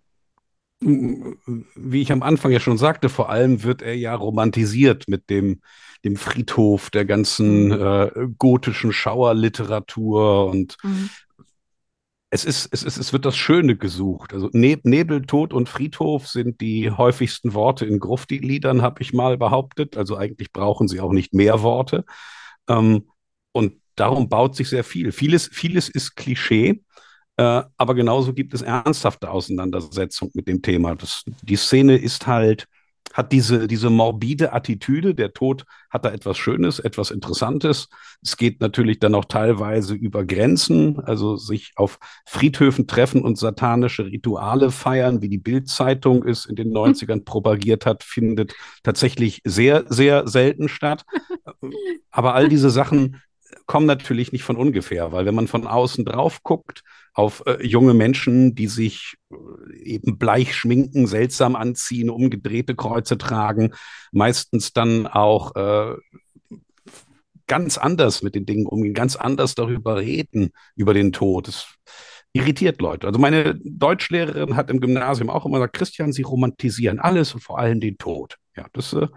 Wie ich am Anfang ja schon sagte, vor allem wird er ja romantisiert mit dem, dem Friedhof, der ganzen mhm. äh, gotischen Schauerliteratur und mhm es ist, es ist, es wird das Schöne gesucht. Also ne Nebel, Tod und Friedhof sind die häufigsten Worte in Grufti-Liedern, habe ich mal behauptet. Also eigentlich brauchen sie auch nicht mehr Worte. Ähm, und darum baut sich sehr viel. Vieles, vieles ist Klischee, äh, aber genauso gibt es ernsthafte Auseinandersetzung mit dem Thema. Das, die Szene ist halt hat diese, diese morbide Attitüde. Der Tod hat da etwas Schönes, etwas Interessantes. Es geht natürlich dann auch teilweise über Grenzen, also sich auf Friedhöfen treffen und satanische Rituale feiern, wie die Bildzeitung es in den 90ern hm. propagiert hat, findet tatsächlich sehr, sehr selten statt. *laughs* Aber all diese Sachen kommen natürlich nicht von ungefähr, weil wenn man von außen drauf guckt, auf äh, junge Menschen, die sich äh, eben bleich schminken, seltsam anziehen, umgedrehte Kreuze tragen, meistens dann auch äh, ganz anders mit den Dingen umgehen, ganz anders darüber reden, über den Tod. Das irritiert Leute. Also meine Deutschlehrerin hat im Gymnasium auch immer gesagt, Christian, Sie romantisieren alles und vor allem den Tod. Ja, das, äh,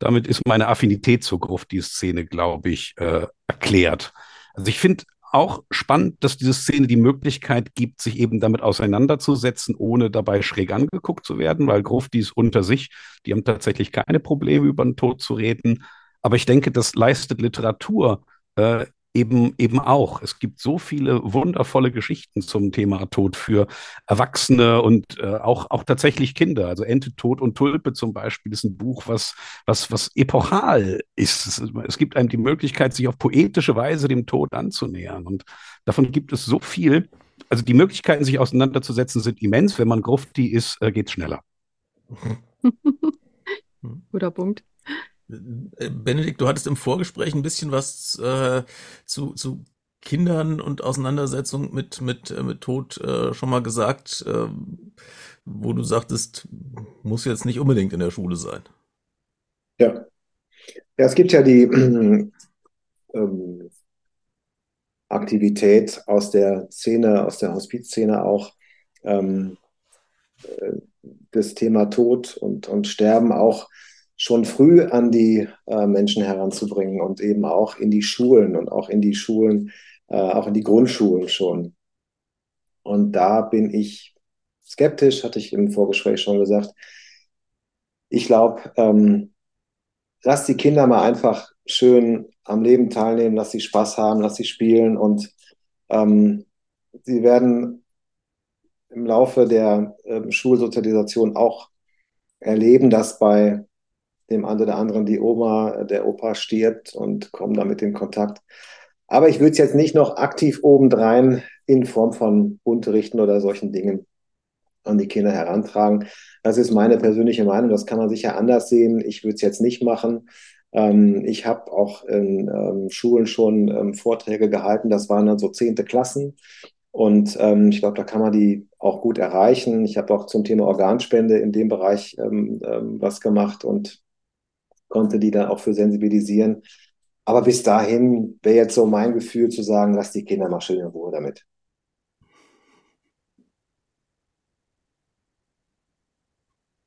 damit ist meine Affinität zur Gruft, die Szene, glaube ich, äh, erklärt. Also ich finde auch spannend, dass diese Szene die Möglichkeit gibt, sich eben damit auseinanderzusetzen, ohne dabei schräg angeguckt zu werden, weil Gruftis unter sich, die haben tatsächlich keine Probleme, über den Tod zu reden. Aber ich denke, das leistet Literatur äh, eben, eben auch. Es gibt so viele wundervolle Geschichten zum Thema Tod für Erwachsene und äh, auch, auch tatsächlich Kinder. Also Ente, Tod und Tulpe zum Beispiel ist ein Buch, was, was, was epochal ist. Es, es gibt einem die Möglichkeit, sich auf poetische Weise dem Tod anzunähern. Und davon gibt es so viel. Also die Möglichkeiten, sich auseinanderzusetzen, sind immens. Wenn man Grufti ist, äh, geht es schneller. *laughs*
Guter Punkt.
Benedikt, du hattest im Vorgespräch ein bisschen was äh, zu, zu Kindern und Auseinandersetzung mit, mit, äh, mit Tod äh, schon mal gesagt, äh, wo du sagtest, muss jetzt nicht unbedingt in der Schule sein.
Ja. Ja, es gibt ja die *clears throat* ähm, Aktivität aus der Szene, aus der Hospizszene auch, ähm, äh, das Thema Tod und, und Sterben auch schon früh an die äh, Menschen heranzubringen und eben auch in die Schulen und auch in die Schulen, äh, auch in die Grundschulen schon. Und da bin ich skeptisch, hatte ich im Vorgespräch schon gesagt. Ich glaube, ähm, lass die Kinder mal einfach schön am Leben teilnehmen, lass sie Spaß haben, lass sie spielen und ähm, sie werden im Laufe der äh, Schulsozialisation auch erleben, dass bei dem einen oder anderen die Oma, der Opa stirbt und kommen damit in Kontakt. Aber ich würde es jetzt nicht noch aktiv obendrein in Form von Unterrichten oder solchen Dingen an die Kinder herantragen. Das ist meine persönliche Meinung. Das kann man sicher anders sehen. Ich würde es jetzt nicht machen. Ähm, ich habe auch in ähm, Schulen schon ähm, Vorträge gehalten. Das waren dann so zehnte Klassen. Und ähm, ich glaube, da kann man die auch gut erreichen. Ich habe auch zum Thema Organspende in dem Bereich ähm, ähm, was gemacht und konnte die dann auch für sensibilisieren. Aber bis dahin wäre jetzt so mein Gefühl zu sagen, lass die Kinder mal schön in Ruhe damit.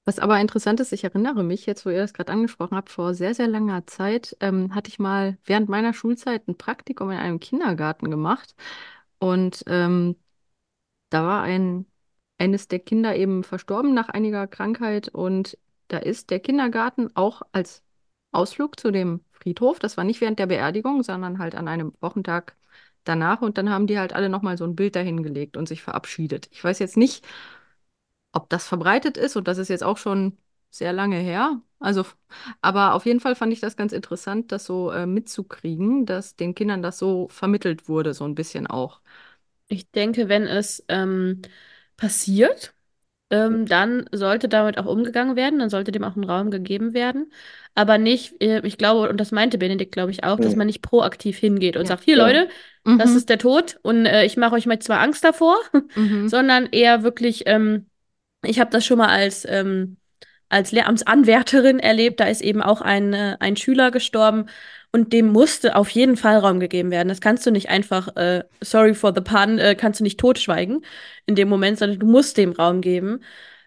Was aber interessant ist, ich erinnere mich jetzt, wo ihr das gerade angesprochen habt, vor sehr, sehr langer Zeit ähm, hatte ich mal während meiner Schulzeit ein Praktikum in einem Kindergarten gemacht. Und ähm, da war ein, eines der Kinder eben verstorben nach einiger Krankheit. Und da ist der Kindergarten auch als Ausflug zu dem Friedhof. Das war nicht während der Beerdigung, sondern halt an einem Wochentag danach. Und dann haben die halt alle nochmal so ein Bild dahingelegt und sich verabschiedet. Ich weiß jetzt nicht, ob das verbreitet ist und das ist jetzt auch schon sehr lange her. Also, aber auf jeden Fall fand ich das ganz interessant, das so äh, mitzukriegen, dass den Kindern das so vermittelt wurde, so ein bisschen auch.
Ich denke, wenn es ähm, passiert, ähm, dann sollte damit auch umgegangen werden, dann sollte dem auch ein Raum gegeben werden. Aber nicht, äh, ich glaube, und das meinte Benedikt, glaube ich, auch, dass
Ja.
man nicht proaktiv hingeht und
Ja.
sagt, hier
Ja.
Leute, das
Mhm.
ist der Tod und äh, ich mache euch mal zwar Angst davor,
Mhm. *laughs*
sondern eher wirklich, ähm, ich habe das schon mal als, ähm, als Lehramtsanwärterin erlebt, da ist eben auch ein, äh, ein Schüler gestorben und dem musste auf jeden Fall Raum gegeben werden. Das kannst du nicht einfach, äh, sorry for the pun, äh, kannst du nicht totschweigen in dem Moment, sondern du musst dem Raum geben,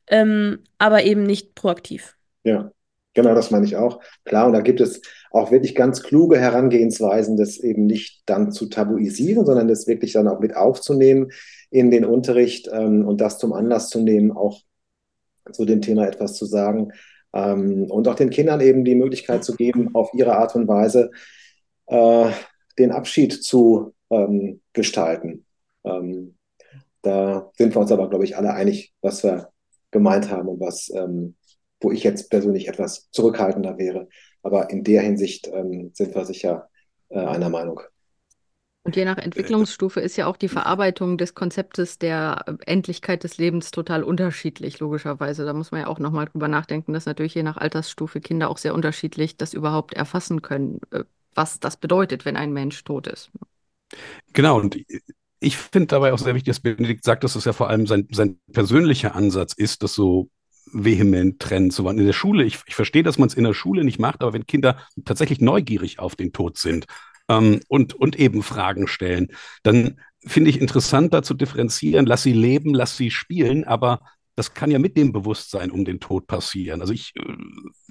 ähm, aber eben nicht proaktiv.
Ja, genau, das meine ich auch. Klar, und da gibt es auch wirklich ganz kluge Herangehensweisen, das eben nicht dann zu tabuisieren, sondern das wirklich dann auch mit aufzunehmen in den Unterricht ähm, und das zum Anlass zu nehmen, auch zu dem Thema etwas zu sagen ähm, und auch den Kindern eben die Möglichkeit zu geben, auf ihre Art und Weise äh, den Abschied zu ähm, gestalten. Ähm, da sind wir uns aber, glaube ich, alle einig, was wir gemeint haben und was, ähm, wo ich jetzt persönlich etwas zurückhaltender wäre. Aber in der Hinsicht ähm, sind wir sicher äh, einer Meinung.
Und je nach Entwicklungsstufe ist ja auch die Verarbeitung des Konzeptes der Endlichkeit des Lebens total unterschiedlich, logischerweise. Da muss man ja auch nochmal drüber nachdenken, dass natürlich je nach Altersstufe Kinder auch sehr unterschiedlich das überhaupt erfassen können, äh, was das bedeutet, wenn ein Mensch tot ist.
Genau, und ich finde dabei auch sehr wichtig, dass Benedikt sagt, dass es ja vor allem sein, sein persönlicher Ansatz ist, das so vehement trennen zu wollen. In der Schule, ich, ich verstehe, dass man es in der Schule nicht macht, aber wenn Kinder tatsächlich neugierig auf den Tod sind ähm, und, und eben Fragen stellen, dann finde ich interessant, da zu differenzieren, lass sie leben, lass sie spielen, aber das kann ja mit dem Bewusstsein um den Tod passieren. Also ich äh,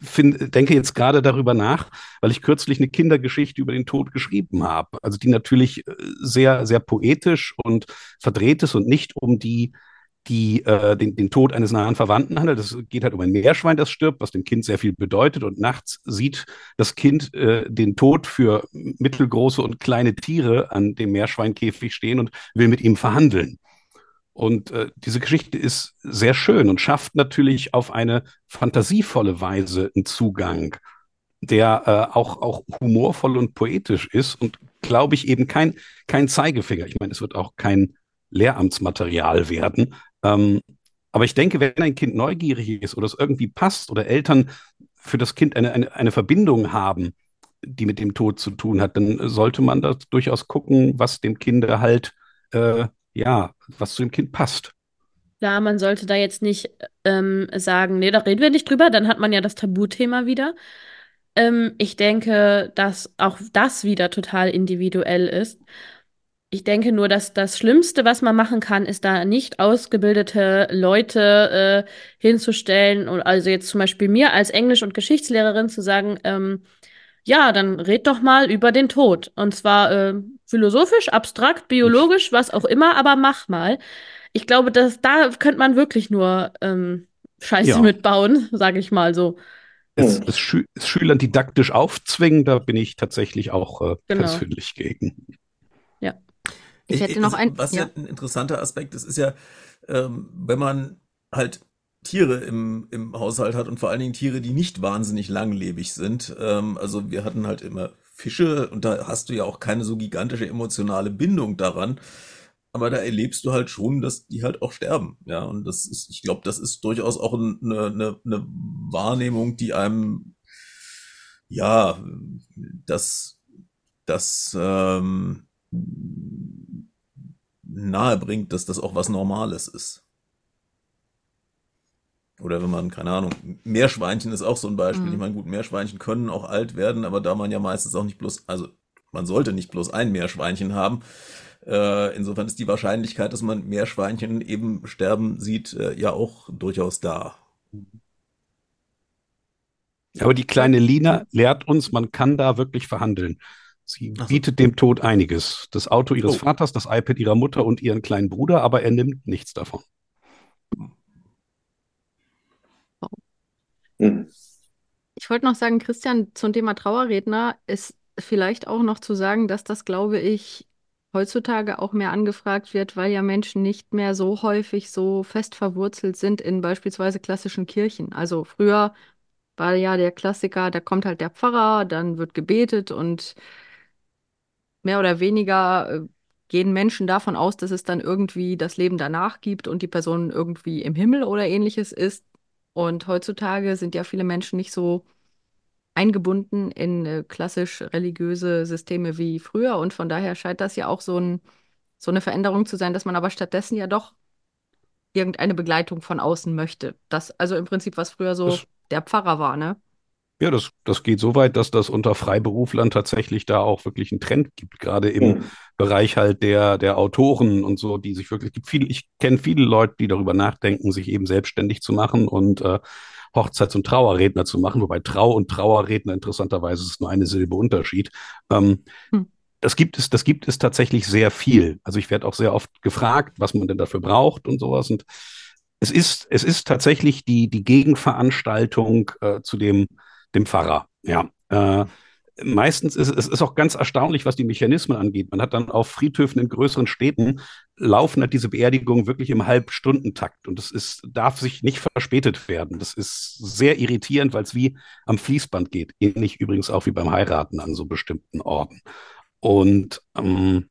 find, denke jetzt gerade darüber nach, weil ich kürzlich eine Kindergeschichte über den Tod geschrieben habe. Also die natürlich äh, sehr, sehr poetisch und verdreht ist und nicht um die, die äh, den, den Tod eines nahen Verwandten handelt. Es geht halt um ein Meerschwein, das stirbt, was dem Kind sehr viel bedeutet. Und nachts sieht das Kind äh, den Tod für mittelgroße und kleine Tiere an dem Meerschweinkäfig stehen und will mit ihm verhandeln. Und äh, diese Geschichte ist sehr schön und schafft natürlich auf eine fantasievolle Weise einen Zugang, der äh, auch, auch humorvoll und poetisch ist und, glaube ich, eben kein, kein Zeigefinger. Ich meine, es wird auch kein Lehramtsmaterial werden. Ähm, aber ich denke, wenn ein Kind neugierig ist oder es irgendwie passt oder Eltern für das Kind eine, eine, eine Verbindung haben, die mit dem Tod zu tun hat, dann sollte man da durchaus gucken, was dem Kind halt äh, ja, was zu dem Kind passt.
Klar, man sollte da jetzt nicht ähm, sagen, nee, da reden wir nicht drüber, dann hat man ja das Tabuthema wieder. Ähm, ich denke, dass auch das wieder total individuell ist. Ich denke nur, dass das Schlimmste, was man machen kann, ist da nicht ausgebildete Leute äh, hinzustellen und also jetzt zum Beispiel mir als Englisch- und Geschichtslehrerin zu sagen, ähm, ja, dann red doch mal über den Tod. Und zwar äh, philosophisch, abstrakt, biologisch, was auch immer, aber mach mal. Ich glaube, dass da könnte man wirklich nur ähm, Scheiße
Ja.
mitbauen, *laughs* sage ich mal so.
Es,
Hm.
es, Schü es Schülern didaktisch aufzwingen, da bin ich tatsächlich auch äh,
Genau.
persönlich gegen.
Ich hätte noch ein,
Was
ja.
ein interessanter Aspekt ist, ist ja, ähm, wenn man halt Tiere im, im Haushalt hat und vor allen Dingen Tiere, die nicht wahnsinnig langlebig sind. Ähm, also wir hatten halt immer Fische und da hast du ja auch keine so gigantische emotionale Bindung daran. Aber da erlebst du halt schon, dass die halt auch sterben. Ja, und das ist, ich glaube, das ist durchaus auch eine, eine, eine Wahrnehmung, die einem, ja, das, das, ähm, nahe bringt, dass das auch was Normales ist. Oder wenn man, keine Ahnung, Meerschweinchen ist auch so ein Beispiel.
Mhm.
Ich meine, gut, Meerschweinchen können auch alt werden, aber da man ja meistens auch nicht bloß, also man sollte nicht bloß ein Meerschweinchen haben. Äh, insofern ist die Wahrscheinlichkeit, dass man Meerschweinchen eben sterben sieht, äh, ja auch durchaus da.
Aber die kleine Lina lehrt uns, man kann da wirklich verhandeln. Sie
so.
bietet dem Tod einiges. Das Auto ihres
Oh.
Vaters, das iPad ihrer Mutter und ihren kleinen Bruder, aber er nimmt nichts davon.
Hm.
Ich wollte noch sagen, Christian, zum Thema Trauerredner ist vielleicht auch noch zu sagen, dass das, glaube ich, heutzutage auch mehr angefragt wird, weil ja Menschen nicht mehr so häufig so fest verwurzelt sind in beispielsweise klassischen Kirchen. Also früher war ja der Klassiker, da kommt halt der Pfarrer, dann wird gebetet und mehr oder weniger äh, gehen Menschen davon aus, dass es dann irgendwie das Leben danach gibt und die Person irgendwie im Himmel oder ähnliches ist. Und heutzutage sind ja viele Menschen nicht so eingebunden in äh, klassisch religiöse Systeme wie früher. Und von daher scheint das ja auch so, ein, so eine Veränderung zu sein, dass man aber stattdessen ja doch irgendeine Begleitung von außen möchte. Das, also im Prinzip, was früher so
Das,
der Pfarrer war, ne?
Ja, das, das geht so weit, dass das unter Freiberuflern tatsächlich da auch wirklich einen Trend gibt, gerade im
Hm.
Bereich halt der, der Autoren und so, die sich wirklich, gibt viele, ich kenne viele Leute, die darüber nachdenken, sich eben selbstständig zu machen und äh, Hochzeits- und Trauerredner zu machen, wobei Trau- und Trauerredner interessanterweise ist nur eine Silbe Unterschied. Ähm,
Hm.
das gibt es, das gibt es tatsächlich sehr viel. Also ich werde auch sehr oft gefragt, was man denn dafür braucht und sowas. Und es ist, es ist tatsächlich die, die Gegenveranstaltung äh, zu dem, dem Pfarrer. Ja. Äh, meistens ist es ist auch ganz erstaunlich, was die Mechanismen angeht. Man hat dann auf Friedhöfen in größeren Städten laufen halt diese Beerdigungen wirklich im Halbstundentakt und das ist, darf sich nicht verspätet werden. Das ist sehr irritierend, weil es wie am Fließband geht. Ähnlich übrigens auch wie beim Heiraten an so bestimmten Orten. Und ähm,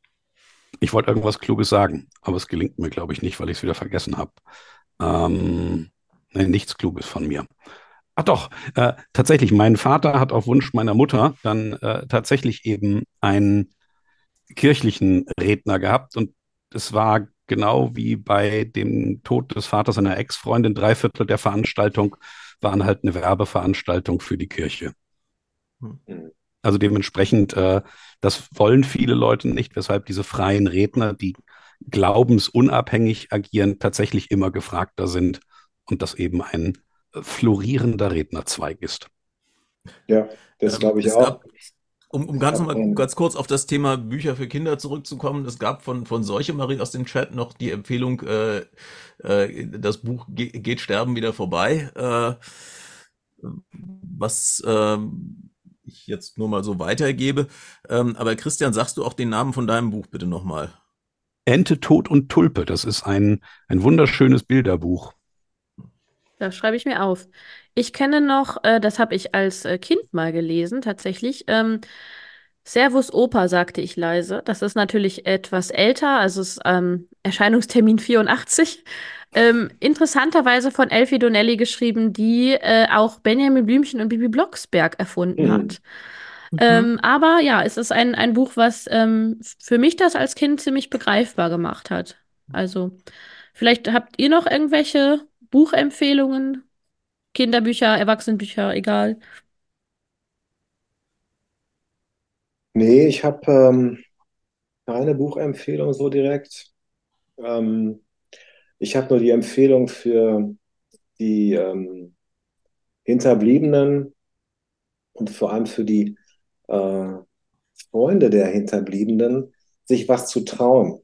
ich wollte irgendwas Kluges sagen, aber es gelingt mir, glaube ich, nicht, weil ich es wieder vergessen habe. Ähm, nee, nichts Kluges von mir. Ach doch, äh, tatsächlich, mein Vater hat auf Wunsch meiner Mutter dann äh, tatsächlich eben einen kirchlichen Redner gehabt und es war genau wie bei dem Tod des Vaters seiner Ex-Freundin, drei Viertel der Veranstaltung waren halt eine Werbeveranstaltung für die Kirche.
Hm.
Also dementsprechend, äh, das wollen viele Leute nicht, weshalb diese freien Redner, die glaubensunabhängig agieren, tatsächlich immer gefragter sind und das eben ein florierender Rednerzweig ist.
Ja, das
Ähm,
glaube ich
es
auch.
gab, um, um ganz
ein,
ganz kurz auf das Thema Bücher für Kinder zurückzukommen, es gab von, von Seuche Marie aus dem Chat noch die Empfehlung, äh, äh, das Buch Ge Geht Sterben wieder vorbei, äh, was ähm, ich jetzt nur mal so weitergebe. Ähm, aber Christian, sagst du auch den Namen von deinem Buch bitte nochmal?
Ente, Tod und Tulpe, das ist ein, ein wunderschönes Bilderbuch.
Das schreibe ich mir auf. Ich kenne noch, äh, das habe ich als äh, Kind mal gelesen, tatsächlich. Ähm, Servus Opa, sagte ich leise. Das ist natürlich etwas älter, also es ist ähm, Erscheinungstermin 84. Ähm, interessanterweise von Elfie Donnelly geschrieben, die äh, auch Benjamin Blümchen und Bibi Blocksberg erfunden
hm.
hat.
Mhm.
Ähm, aber ja, es ist ein, ein Buch, was ähm, für mich das als Kind ziemlich begreifbar gemacht hat. Also, vielleicht habt ihr noch irgendwelche Buchempfehlungen? Kinderbücher, Erwachsenenbücher, egal.
Nee, ich habe ähm, keine Buchempfehlung so direkt. Ähm, ich habe nur die Empfehlung für die ähm, Hinterbliebenen und vor allem für die äh, Freunde der Hinterbliebenen, sich was zu trauen,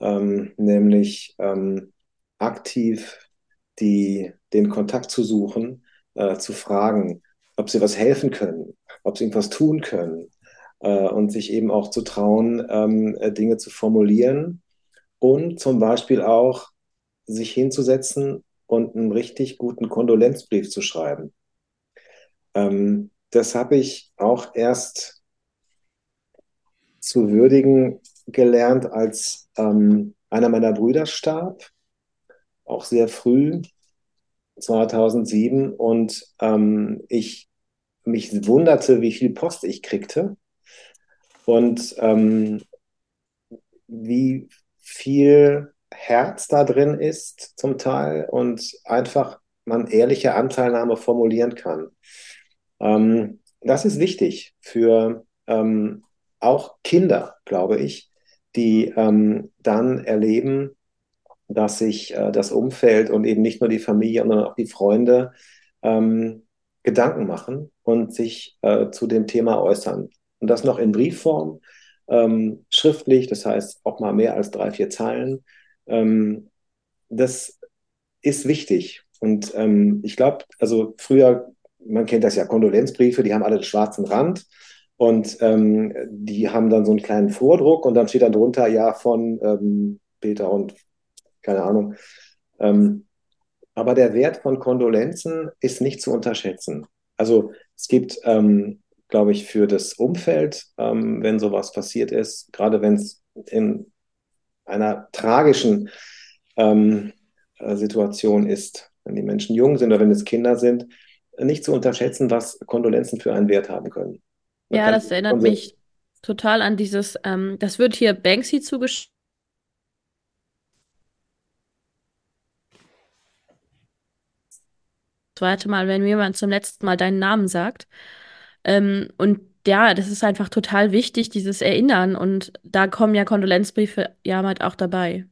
ähm, nämlich ähm, aktiv die, den Kontakt zu suchen, äh, zu fragen, ob sie was helfen können, ob sie irgendwas tun können äh, und sich eben auch zu trauen, ähm, äh, Dinge zu formulieren und zum Beispiel auch sich hinzusetzen und einen richtig guten Kondolenzbrief zu schreiben. Ähm, das habe ich auch erst zu würdigen gelernt, als ähm, einer meiner Brüder starb, auch sehr früh, 2007, und ähm, ich mich wunderte, wie viel Post ich kriegte und ähm, wie viel Herz da drin ist zum Teil und einfach man ehrliche Anteilnahme formulieren kann. Ähm, das ist wichtig für ähm, auch Kinder, glaube ich, die ähm, dann erleben, dass sich äh, das Umfeld und eben nicht nur die Familie, sondern auch die Freunde ähm, Gedanken machen und sich äh, zu dem Thema äußern. Und das noch in Briefform, ähm, schriftlich, das heißt auch mal mehr als drei, vier Zeilen. Ähm, das ist wichtig. Und ähm, ich glaube, also früher, man kennt das ja, Kondolenzbriefe, die haben alle einen schwarzen Rand und ähm, die haben dann so einen kleinen Vordruck und dann steht dann drunter, ja, von ähm, Peter und keine Ahnung. Ähm, aber der Wert von Kondolenzen ist nicht zu unterschätzen. Also es gibt, ähm, glaube ich, für das Umfeld, ähm, wenn sowas passiert ist, gerade wenn es in einer tragischen ähm, äh, Situation ist, wenn die Menschen jung sind oder wenn es Kinder sind, nicht zu unterschätzen, was Kondolenzen für einen Wert haben können.
Man ja, das erinnert mich total an dieses, ähm, das wird hier Banksy zugeschrieben. Zweite Mal, wenn jemand zum letzten Mal deinen Namen sagt. Ähm, und ja, das ist einfach total wichtig, dieses Erinnern. Und da kommen ja Kondolenzbriefe ja halt auch dabei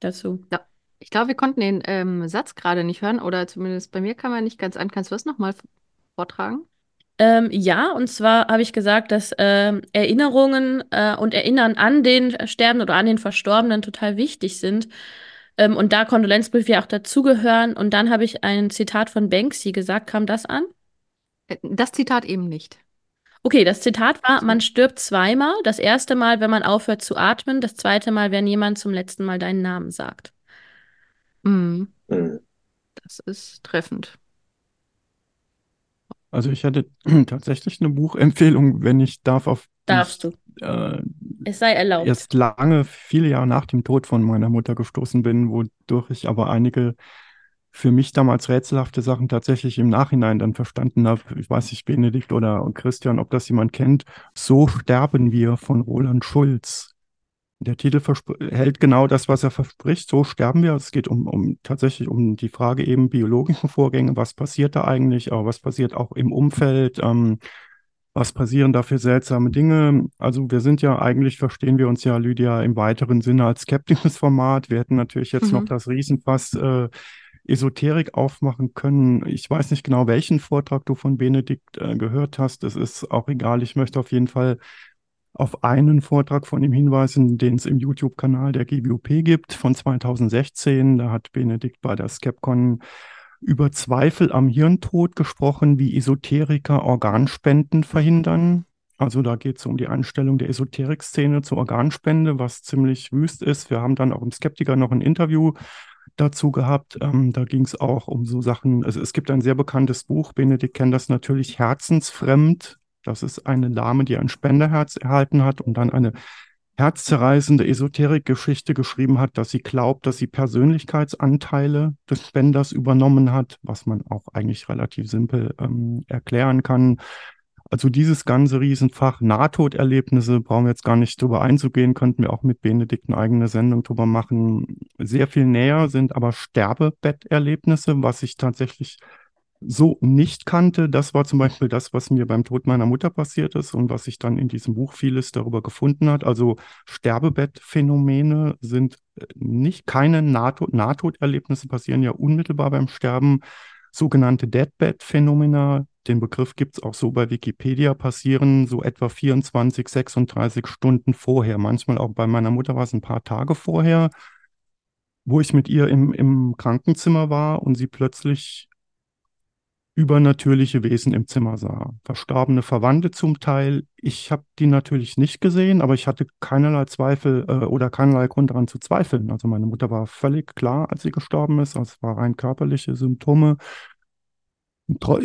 dazu.
Ja. Ich glaube, wir konnten den ähm, Satz gerade nicht hören, oder zumindest bei mir kam er nicht ganz an. Kannst du das nochmal vortragen?
Ähm, ja, und zwar habe ich gesagt, dass ähm, Erinnerungen äh, und Erinnern an den Sterbenden oder an den Verstorbenen total wichtig sind. Ähm, und da Kondolenzbriefe ja auch dazugehören. Und dann habe ich ein Zitat von Banksy gesagt. Kam das an?
Äh, das Zitat eben nicht.
Okay, das Zitat war, man stirbt zweimal. Das erste Mal, wenn man aufhört zu atmen. Das zweite Mal, wenn jemand zum letzten Mal deinen Namen sagt.
Mhm. Mhm. Das ist treffend.
Also ich hätte *clears throat* tatsächlich eine Buchempfehlung, wenn ich darf, auf
Darfst du. Äh, es sei erlaubt.
Erst lange, viele Jahre nach dem Tod von meiner Mutter gestoßen bin, wodurch ich aber einige für mich damals rätselhafte Sachen tatsächlich im Nachhinein dann verstanden habe. Ich weiß nicht, Benedikt oder Christian, ob das jemand kennt. So sterben wir von Roland Schulz. Der Titel hält genau das, was er verspricht. So sterben wir. Es geht um, um tatsächlich um die Frage eben biologische Vorgänge. Was passiert da eigentlich? Aber was passiert auch im Umfeld? Ähm, was passieren da für seltsame Dinge? Also wir sind ja eigentlich, verstehen wir uns ja, Lydia, im weiteren Sinne als skeptisches Format. Wir hätten natürlich jetzt mhm. noch das Riesenfass äh, Esoterik aufmachen können. Ich weiß nicht genau, welchen Vortrag du von Benedikt äh, gehört hast. Es ist auch egal. Ich möchte auf jeden Fall auf einen Vortrag von ihm hinweisen, den es im YouTube-Kanal der GWOP gibt von 2016. Da hat Benedikt bei der Skepcon über Zweifel am Hirntod gesprochen, wie Esoteriker Organspenden verhindern. Also da geht es um die Einstellung der Esoterik-Szene zur Organspende, was ziemlich wüst ist. Wir haben dann auch im Skeptiker noch ein Interview dazu gehabt. Ähm, da ging es auch um so Sachen. Also es gibt ein sehr bekanntes Buch, Benedikt kennt das natürlich, Herzensfremd, das ist eine Dame, die ein Spenderherz erhalten hat und dann eine herzzerreißende Esoterikgeschichte geschrieben hat, dass sie glaubt, dass sie Persönlichkeitsanteile des Spenders übernommen hat, was man auch eigentlich relativ simpel ähm, erklären kann. Also dieses ganze Riesenfach Nahtoderlebnisse brauchen wir jetzt gar nicht drüber einzugehen, könnten wir auch mit Benedikt eine eigene Sendung drüber machen. Sehr viel näher sind aber Sterbebetterlebnisse, was ich tatsächlich so nicht kannte. Das war zum Beispiel das, was mir beim Tod meiner Mutter passiert ist und was sich dann in diesem Buch vieles darüber gefunden hat. Also Sterbebettphänomene sind äh, nicht keine Nahtod Nahtoderlebnisse passieren ja unmittelbar beim Sterben. Sogenannte Deadbed-Phänomena, den Begriff gibt es auch so bei Wikipedia, passieren so etwa 24, 36 Stunden vorher. Manchmal auch bei meiner Mutter war es ein paar Tage vorher, wo ich mit ihr im, im Krankenzimmer war und sie plötzlich übernatürliche Wesen im Zimmer sah. Verstorbene Verwandte zum Teil. Ich habe die natürlich nicht gesehen, aber ich hatte keinerlei Zweifel äh, oder keinerlei Grund daran zu zweifeln. Also meine Mutter war völlig klar, als sie gestorben ist. Also es waren rein körperliche Symptome.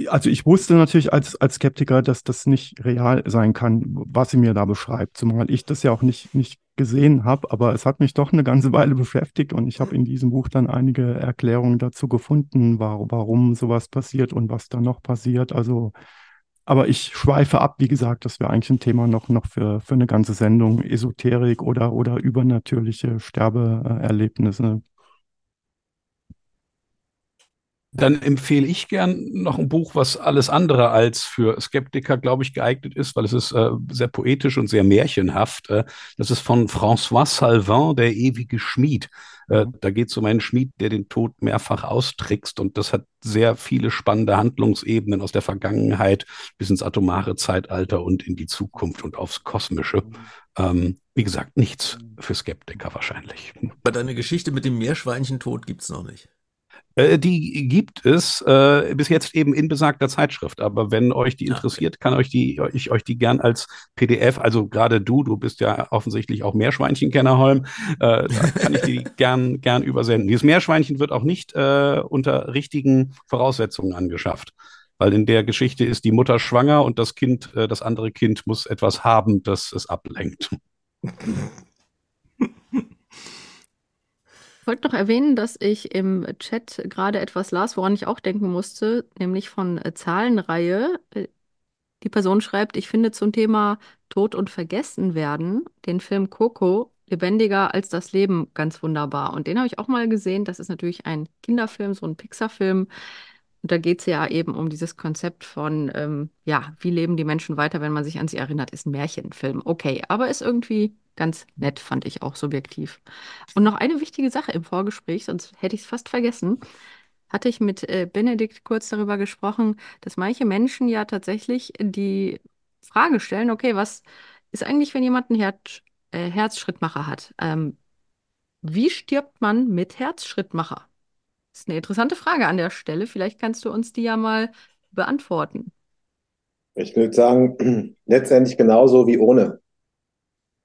Also ich wusste natürlich als, als Skeptiker, dass das nicht real sein kann, was sie mir da beschreibt, zumal ich das ja auch nicht, nicht gesehen habe, aber es hat mich doch eine ganze Weile beschäftigt und ich habe in diesem Buch dann einige Erklärungen dazu gefunden, warum, warum sowas passiert und was da noch passiert. Also, aber ich schweife ab, wie gesagt, das wäre eigentlich ein Thema noch, noch für, für eine ganze Sendung, Esoterik oder, oder übernatürliche Sterbeerlebnisse.
Dann empfehle ich gern noch ein Buch, was alles andere als für Skeptiker, glaube ich, geeignet ist, weil es ist äh, sehr poetisch und sehr märchenhaft. Äh, das ist von François Salvin, Der ewige Schmied. Äh, da geht es um einen Schmied, der den Tod mehrfach austrickst und das hat sehr viele spannende Handlungsebenen aus der Vergangenheit bis ins atomare Zeitalter und in die Zukunft und aufs Kosmische. Ähm, wie gesagt, nichts für Skeptiker wahrscheinlich.
Aber deine Geschichte mit dem Meerschweinchen-Tod gibt es noch nicht.
Äh, die gibt es äh, bis jetzt eben in besagter Zeitschrift. Aber wenn euch die interessiert, kann euch die, ich euch die gern als PDF, also gerade du, du bist ja offensichtlich auch Meerschweinchenkenner, Holm, äh, kann ich die *laughs* gern, gern übersenden. Dieses Meerschweinchen wird auch nicht äh, unter richtigen Voraussetzungen angeschafft. weil in der Geschichte ist die Mutter schwanger und das Kind, äh, das andere Kind muss etwas haben, das es ablenkt. *laughs*
Ich wollte noch erwähnen, dass ich im Chat gerade etwas las, woran ich auch denken musste, nämlich von äh, Zahlenreihe. Äh, die Person schreibt, ich finde zum Thema Tod und Vergessen werden den Film Coco lebendiger als das Leben ganz wunderbar. Und den habe ich auch mal gesehen. Das ist natürlich ein Kinderfilm, so ein Pixar-Film. Und da geht es ja eben um dieses Konzept von, ähm, ja, wie leben die Menschen weiter, wenn man sich an sie erinnert, ist ein Märchenfilm. Okay, aber ist irgendwie ganz nett, fand ich auch subjektiv. Und noch eine wichtige Sache im Vorgespräch, sonst hätte ich es fast vergessen, hatte ich mit äh, Benedikt kurz darüber gesprochen, dass manche Menschen ja tatsächlich die Frage stellen, okay, was ist eigentlich, wenn jemand einen Herz, äh, Herzschrittmacher hat? Ähm, wie stirbt man mit Herzschrittmacher? Das ist eine interessante Frage an der Stelle. Vielleicht kannst du uns die ja mal beantworten.
Ich würde sagen, *clears throat* letztendlich genauso wie ohne.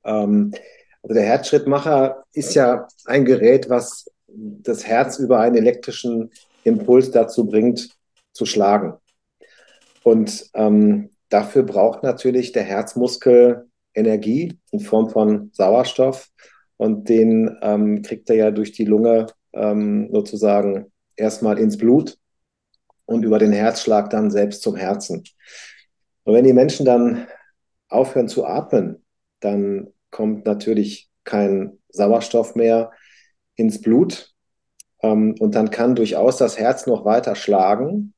Ähm, also der Herzschrittmacher ist ja ein Gerät, was das Herz über einen elektrischen Impuls dazu bringt, zu schlagen. Und ähm, dafür braucht natürlich der Herzmuskel Energie in Form von Sauerstoff. Und den ähm, kriegt er ja durch die Lunge ähm, sozusagen erstmal ins Blut und über den Herzschlag dann selbst zum Herzen. Und wenn die Menschen dann aufhören zu atmen, dann kommt natürlich kein Sauerstoff mehr ins Blut. Ähm, und dann kann durchaus das Herz noch weiter schlagen.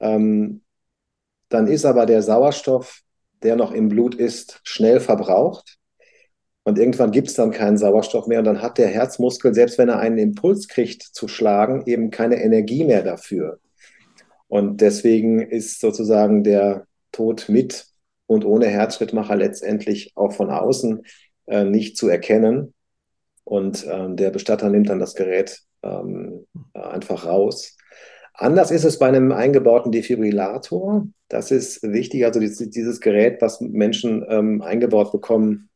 Ähm, dann ist aber der Sauerstoff, der noch im Blut ist, schnell verbraucht. Und irgendwann gibt es dann keinen Sauerstoff mehr und dann hat der Herzmuskel, selbst wenn er einen Impuls kriegt zu schlagen, eben keine Energie mehr dafür. Und deswegen ist sozusagen der Tod mit und ohne Herzschrittmacher letztendlich auch von außen äh, nicht zu erkennen. Und äh, der Bestatter nimmt dann das Gerät ähm, einfach raus. Anders ist es bei einem eingebauten Defibrillator. Das ist wichtig. Also dieses, dieses Gerät, was Menschen ähm, eingebaut bekommen,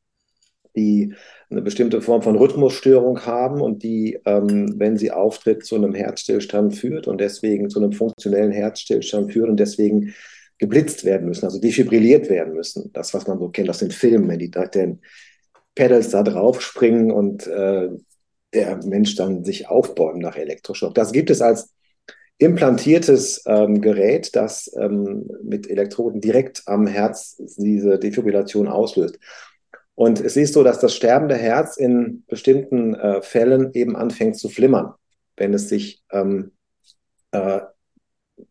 die eine bestimmte Form von Rhythmusstörung haben und die, ähm, wenn sie auftritt, zu einem Herzstillstand führt und deswegen zu einem funktionellen Herzstillstand führt und deswegen geblitzt werden müssen, also defibrilliert werden müssen. Das, was man so kennt aus den Filmen, wenn die da den Pedals da drauf springen und äh, der Mensch dann sich aufbäumt nach Elektroschock. Das gibt es als implantiertes ähm, Gerät, das ähm, mit Elektroden direkt am Herz diese Defibrillation auslöst. Und es ist so, dass das sterbende Herz in bestimmten äh, Fällen eben anfängt zu flimmern, wenn es sich ähm, äh,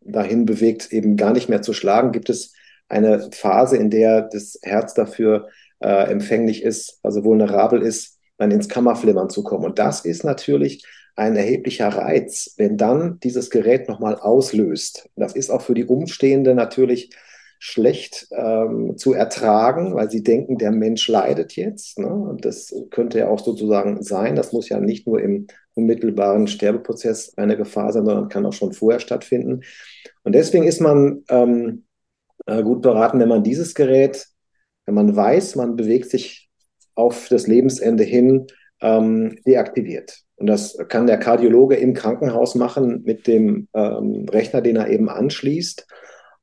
dahin bewegt, eben gar nicht mehr zu schlagen, gibt es eine Phase, in der das Herz dafür äh, empfänglich ist, also vulnerabel ist, dann ins Kammerflimmern zu kommen. Und das ist natürlich ein erheblicher Reiz, wenn dann dieses Gerät nochmal auslöst. Das ist auch für die Umstehende natürlich schlecht ähm, zu ertragen, weil sie denken, der Mensch leidet jetzt. Ne? Das könnte ja auch sozusagen sein. Das muss ja nicht nur im unmittelbaren Sterbeprozess eine Gefahr sein, sondern kann auch schon vorher stattfinden. Und deswegen ist man ähm, äh, gut beraten, wenn man dieses Gerät, wenn man weiß, man bewegt sich auf das Lebensende hin, ähm, deaktiviert. Und das kann der Kardiologe im Krankenhaus machen mit dem ähm, Rechner, den er eben anschließt.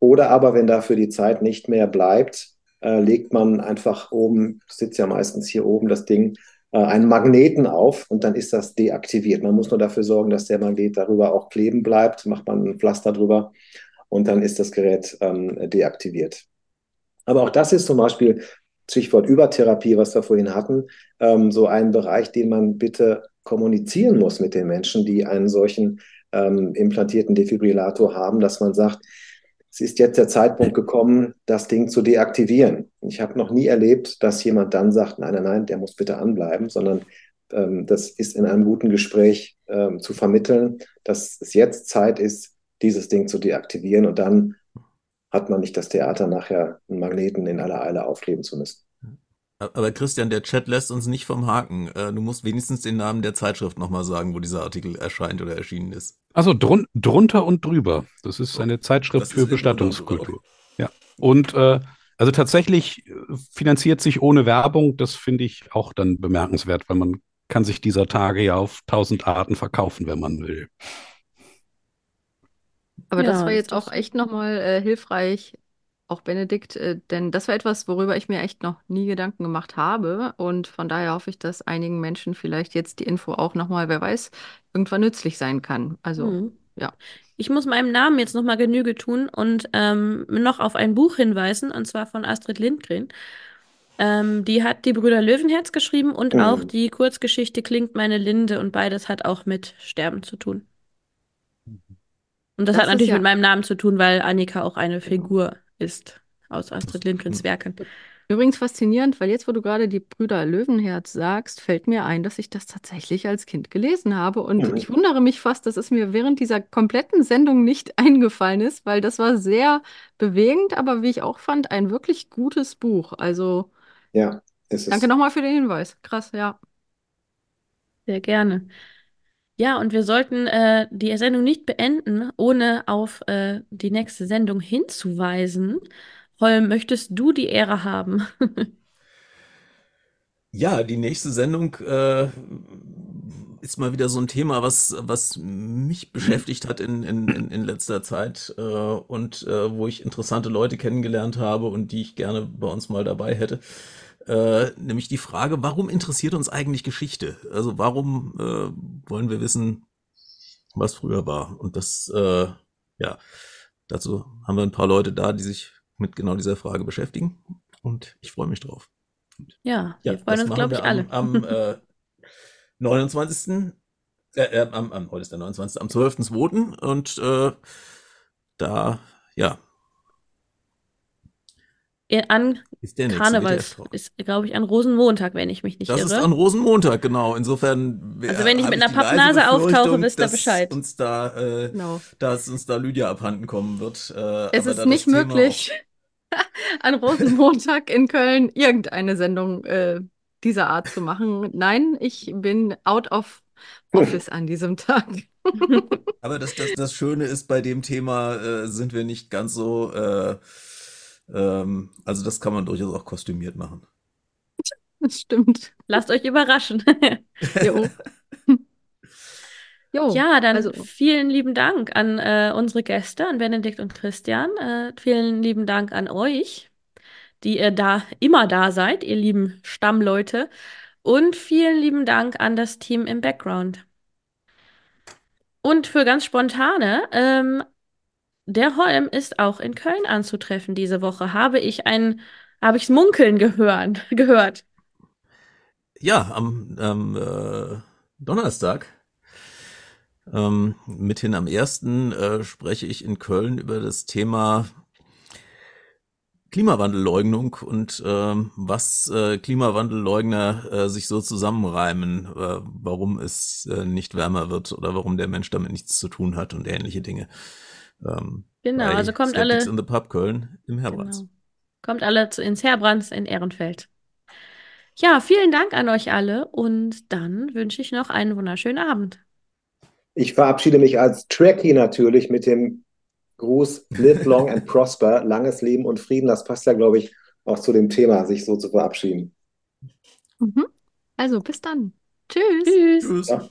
Oder aber, wenn dafür die Zeit nicht mehr bleibt, äh, legt man einfach oben, sitzt ja meistens hier oben das Ding, äh, einen Magneten auf und dann ist das deaktiviert. Man muss nur dafür sorgen, dass der Magnet darüber auch kleben bleibt, macht man ein Pflaster drüber und dann ist das Gerät ähm, deaktiviert. Aber auch das ist zum Beispiel Stichwort Übertherapie, was wir vorhin hatten, ähm, so ein Bereich, den man bitte kommunizieren muss mit den Menschen, die einen solchen ähm, implantierten Defibrillator haben, dass man sagt, es ist jetzt der Zeitpunkt gekommen, das Ding zu deaktivieren. Ich habe noch nie erlebt, dass jemand dann sagt, nein, nein, nein, der muss bitte anbleiben, sondern ähm, das ist in einem guten Gespräch ähm, zu vermitteln, dass es jetzt Zeit ist, dieses Ding zu deaktivieren und dann hat man nicht das Theater, nachher einen Magneten in aller Eile aufkleben zu müssen.
Aber Christian, der Chat lässt uns nicht vom Haken. Äh, du musst wenigstens den Namen der Zeitschrift nochmal sagen, wo dieser Artikel erscheint oder erschienen ist.
Also drun drunter und drüber. Das ist eine Zeitschrift für Bestattungskultur. Ja. Und äh, also tatsächlich äh, finanziert sich ohne Werbung. Das finde ich auch dann bemerkenswert, weil man kann sich dieser Tage ja auf tausend Arten verkaufen, wenn man will.
Aber das
Ja,
war
ist
jetzt auch echt nochmal äh, hilfreich, auch Benedikt, äh, denn das war etwas, worüber ich mir echt noch nie Gedanken gemacht habe. Und von daher hoffe ich, dass einigen Menschen vielleicht jetzt die Info auch nochmal, wer weiß, irgendwann nützlich sein kann. Also,
Hm.
ja.
Ich muss meinem Namen jetzt nochmal Genüge tun und ähm, noch auf ein Buch hinweisen, und zwar von Astrid Lindgren. Ähm, die hat die Brüder Löwenherz geschrieben und auch
Mhm.
die Kurzgeschichte Klingt meine Linde und beides hat auch mit Sterben zu tun. Und das
Das
hat natürlich
ja-
mit meinem Namen zu tun, weil Annika auch eine Figur ist aus Astrid Lindgrens Werken.
Übrigens faszinierend, weil jetzt, wo du gerade die Brüder Löwenherz sagst, fällt mir ein, dass ich das tatsächlich als Kind gelesen habe. Und
Mhm.
ich wundere mich fast, dass es mir während dieser kompletten Sendung nicht *laughs* eingefallen ist, weil das war sehr bewegend, aber wie ich auch fand, ein wirklich gutes Buch. Also
Ja,
danke nochmal für den Hinweis. Krass, ja.
Sehr gerne. Ja, und wir sollten äh, die Sendung nicht beenden, ohne auf äh, die nächste Sendung hinzuweisen. Holm, möchtest du die Ehre haben? *laughs*
Ja, die nächste Sendung äh, ist mal wieder so ein Thema, was, was mich beschäftigt hat in, in, in, letzter Zeit äh, und äh, wo ich interessante Leute kennengelernt habe und die ich gerne bei uns mal dabei hätte. Äh, nämlich die Frage, warum interessiert uns eigentlich Geschichte? Also warum äh, wollen wir wissen, was früher war? Und das, äh, ja, dazu haben wir ein paar Leute da, die sich mit genau dieser Frage beschäftigen. Und ich freue mich drauf.
Ja,
Ja,
wir freuen uns, glaube ich,
wir
alle.
am, am äh, 29. Äh, äh, am, am, heute ist der 29. Am 12.2. Und äh, da, ja,
An
ist der WTF-Talk.
ist, glaube ich, an Rosenmontag, wenn ich mich nicht
Das
irre.
ist an Rosenmontag, genau. Insofern wär-
Also wenn ich mit einer Pappnase auftauche, wisst ihr Bescheid.
Uns da, äh,
Genau.
dass uns da Lydia abhanden kommen wird. Äh,
Es
aber
ist
das
nicht möglich, *laughs* an Rosenmontag in Köln irgendeine Sendung äh, dieser Art zu machen. Nein, ich bin out of office an diesem Tag. *laughs*
Aber das, das, das Schöne ist, bei dem Thema äh, sind wir nicht ganz so, äh, ähm, also das kann man durchaus auch kostümiert machen. *laughs*
Das stimmt.
Lasst euch überraschen. *laughs*
Jo. Jo,
Ja, dann
also
vielen lieben Dank an äh, unsere Gäste, an Benedikt und Christian. Äh, vielen lieben Dank an euch, die ihr da immer da seid, ihr lieben Stammleute. Und vielen lieben Dank an das Team im Background. Und für ganz spontane, ähm, der Holm ist auch in Köln anzutreffen diese Woche. Habe ich ein, habe ich munkeln gehören, *laughs* gehört.
Ja, am, am äh, Donnerstag, ähm, mithin am ersten, äh, spreche ich in Köln über das Thema Klimawandelleugnung und ähm, was äh, Klimawandelleugner äh, sich so zusammenreimen, äh, warum es äh, nicht wärmer wird oder warum der Mensch damit nichts zu tun hat und ähnliche Dinge. Ähm,
Genau,
bei
also kommt
Skeptics
alle,
in the Pub Köln im Herbrands.
genau, kommt alle zu, ins Herbrands in Ehrenfeld. Ja, vielen Dank an euch alle und dann wünsche ich noch einen wunderschönen Abend.
Ich verabschiede mich als Trekkie natürlich mit dem Gruß Live long and prosper, *laughs* langes Leben und Frieden. Das passt ja, glaube ich, auch zu dem Thema, sich so zu verabschieden.
mhm. Also bis dann. Tschüss.
Tschüss.
Tschüss.
Ja.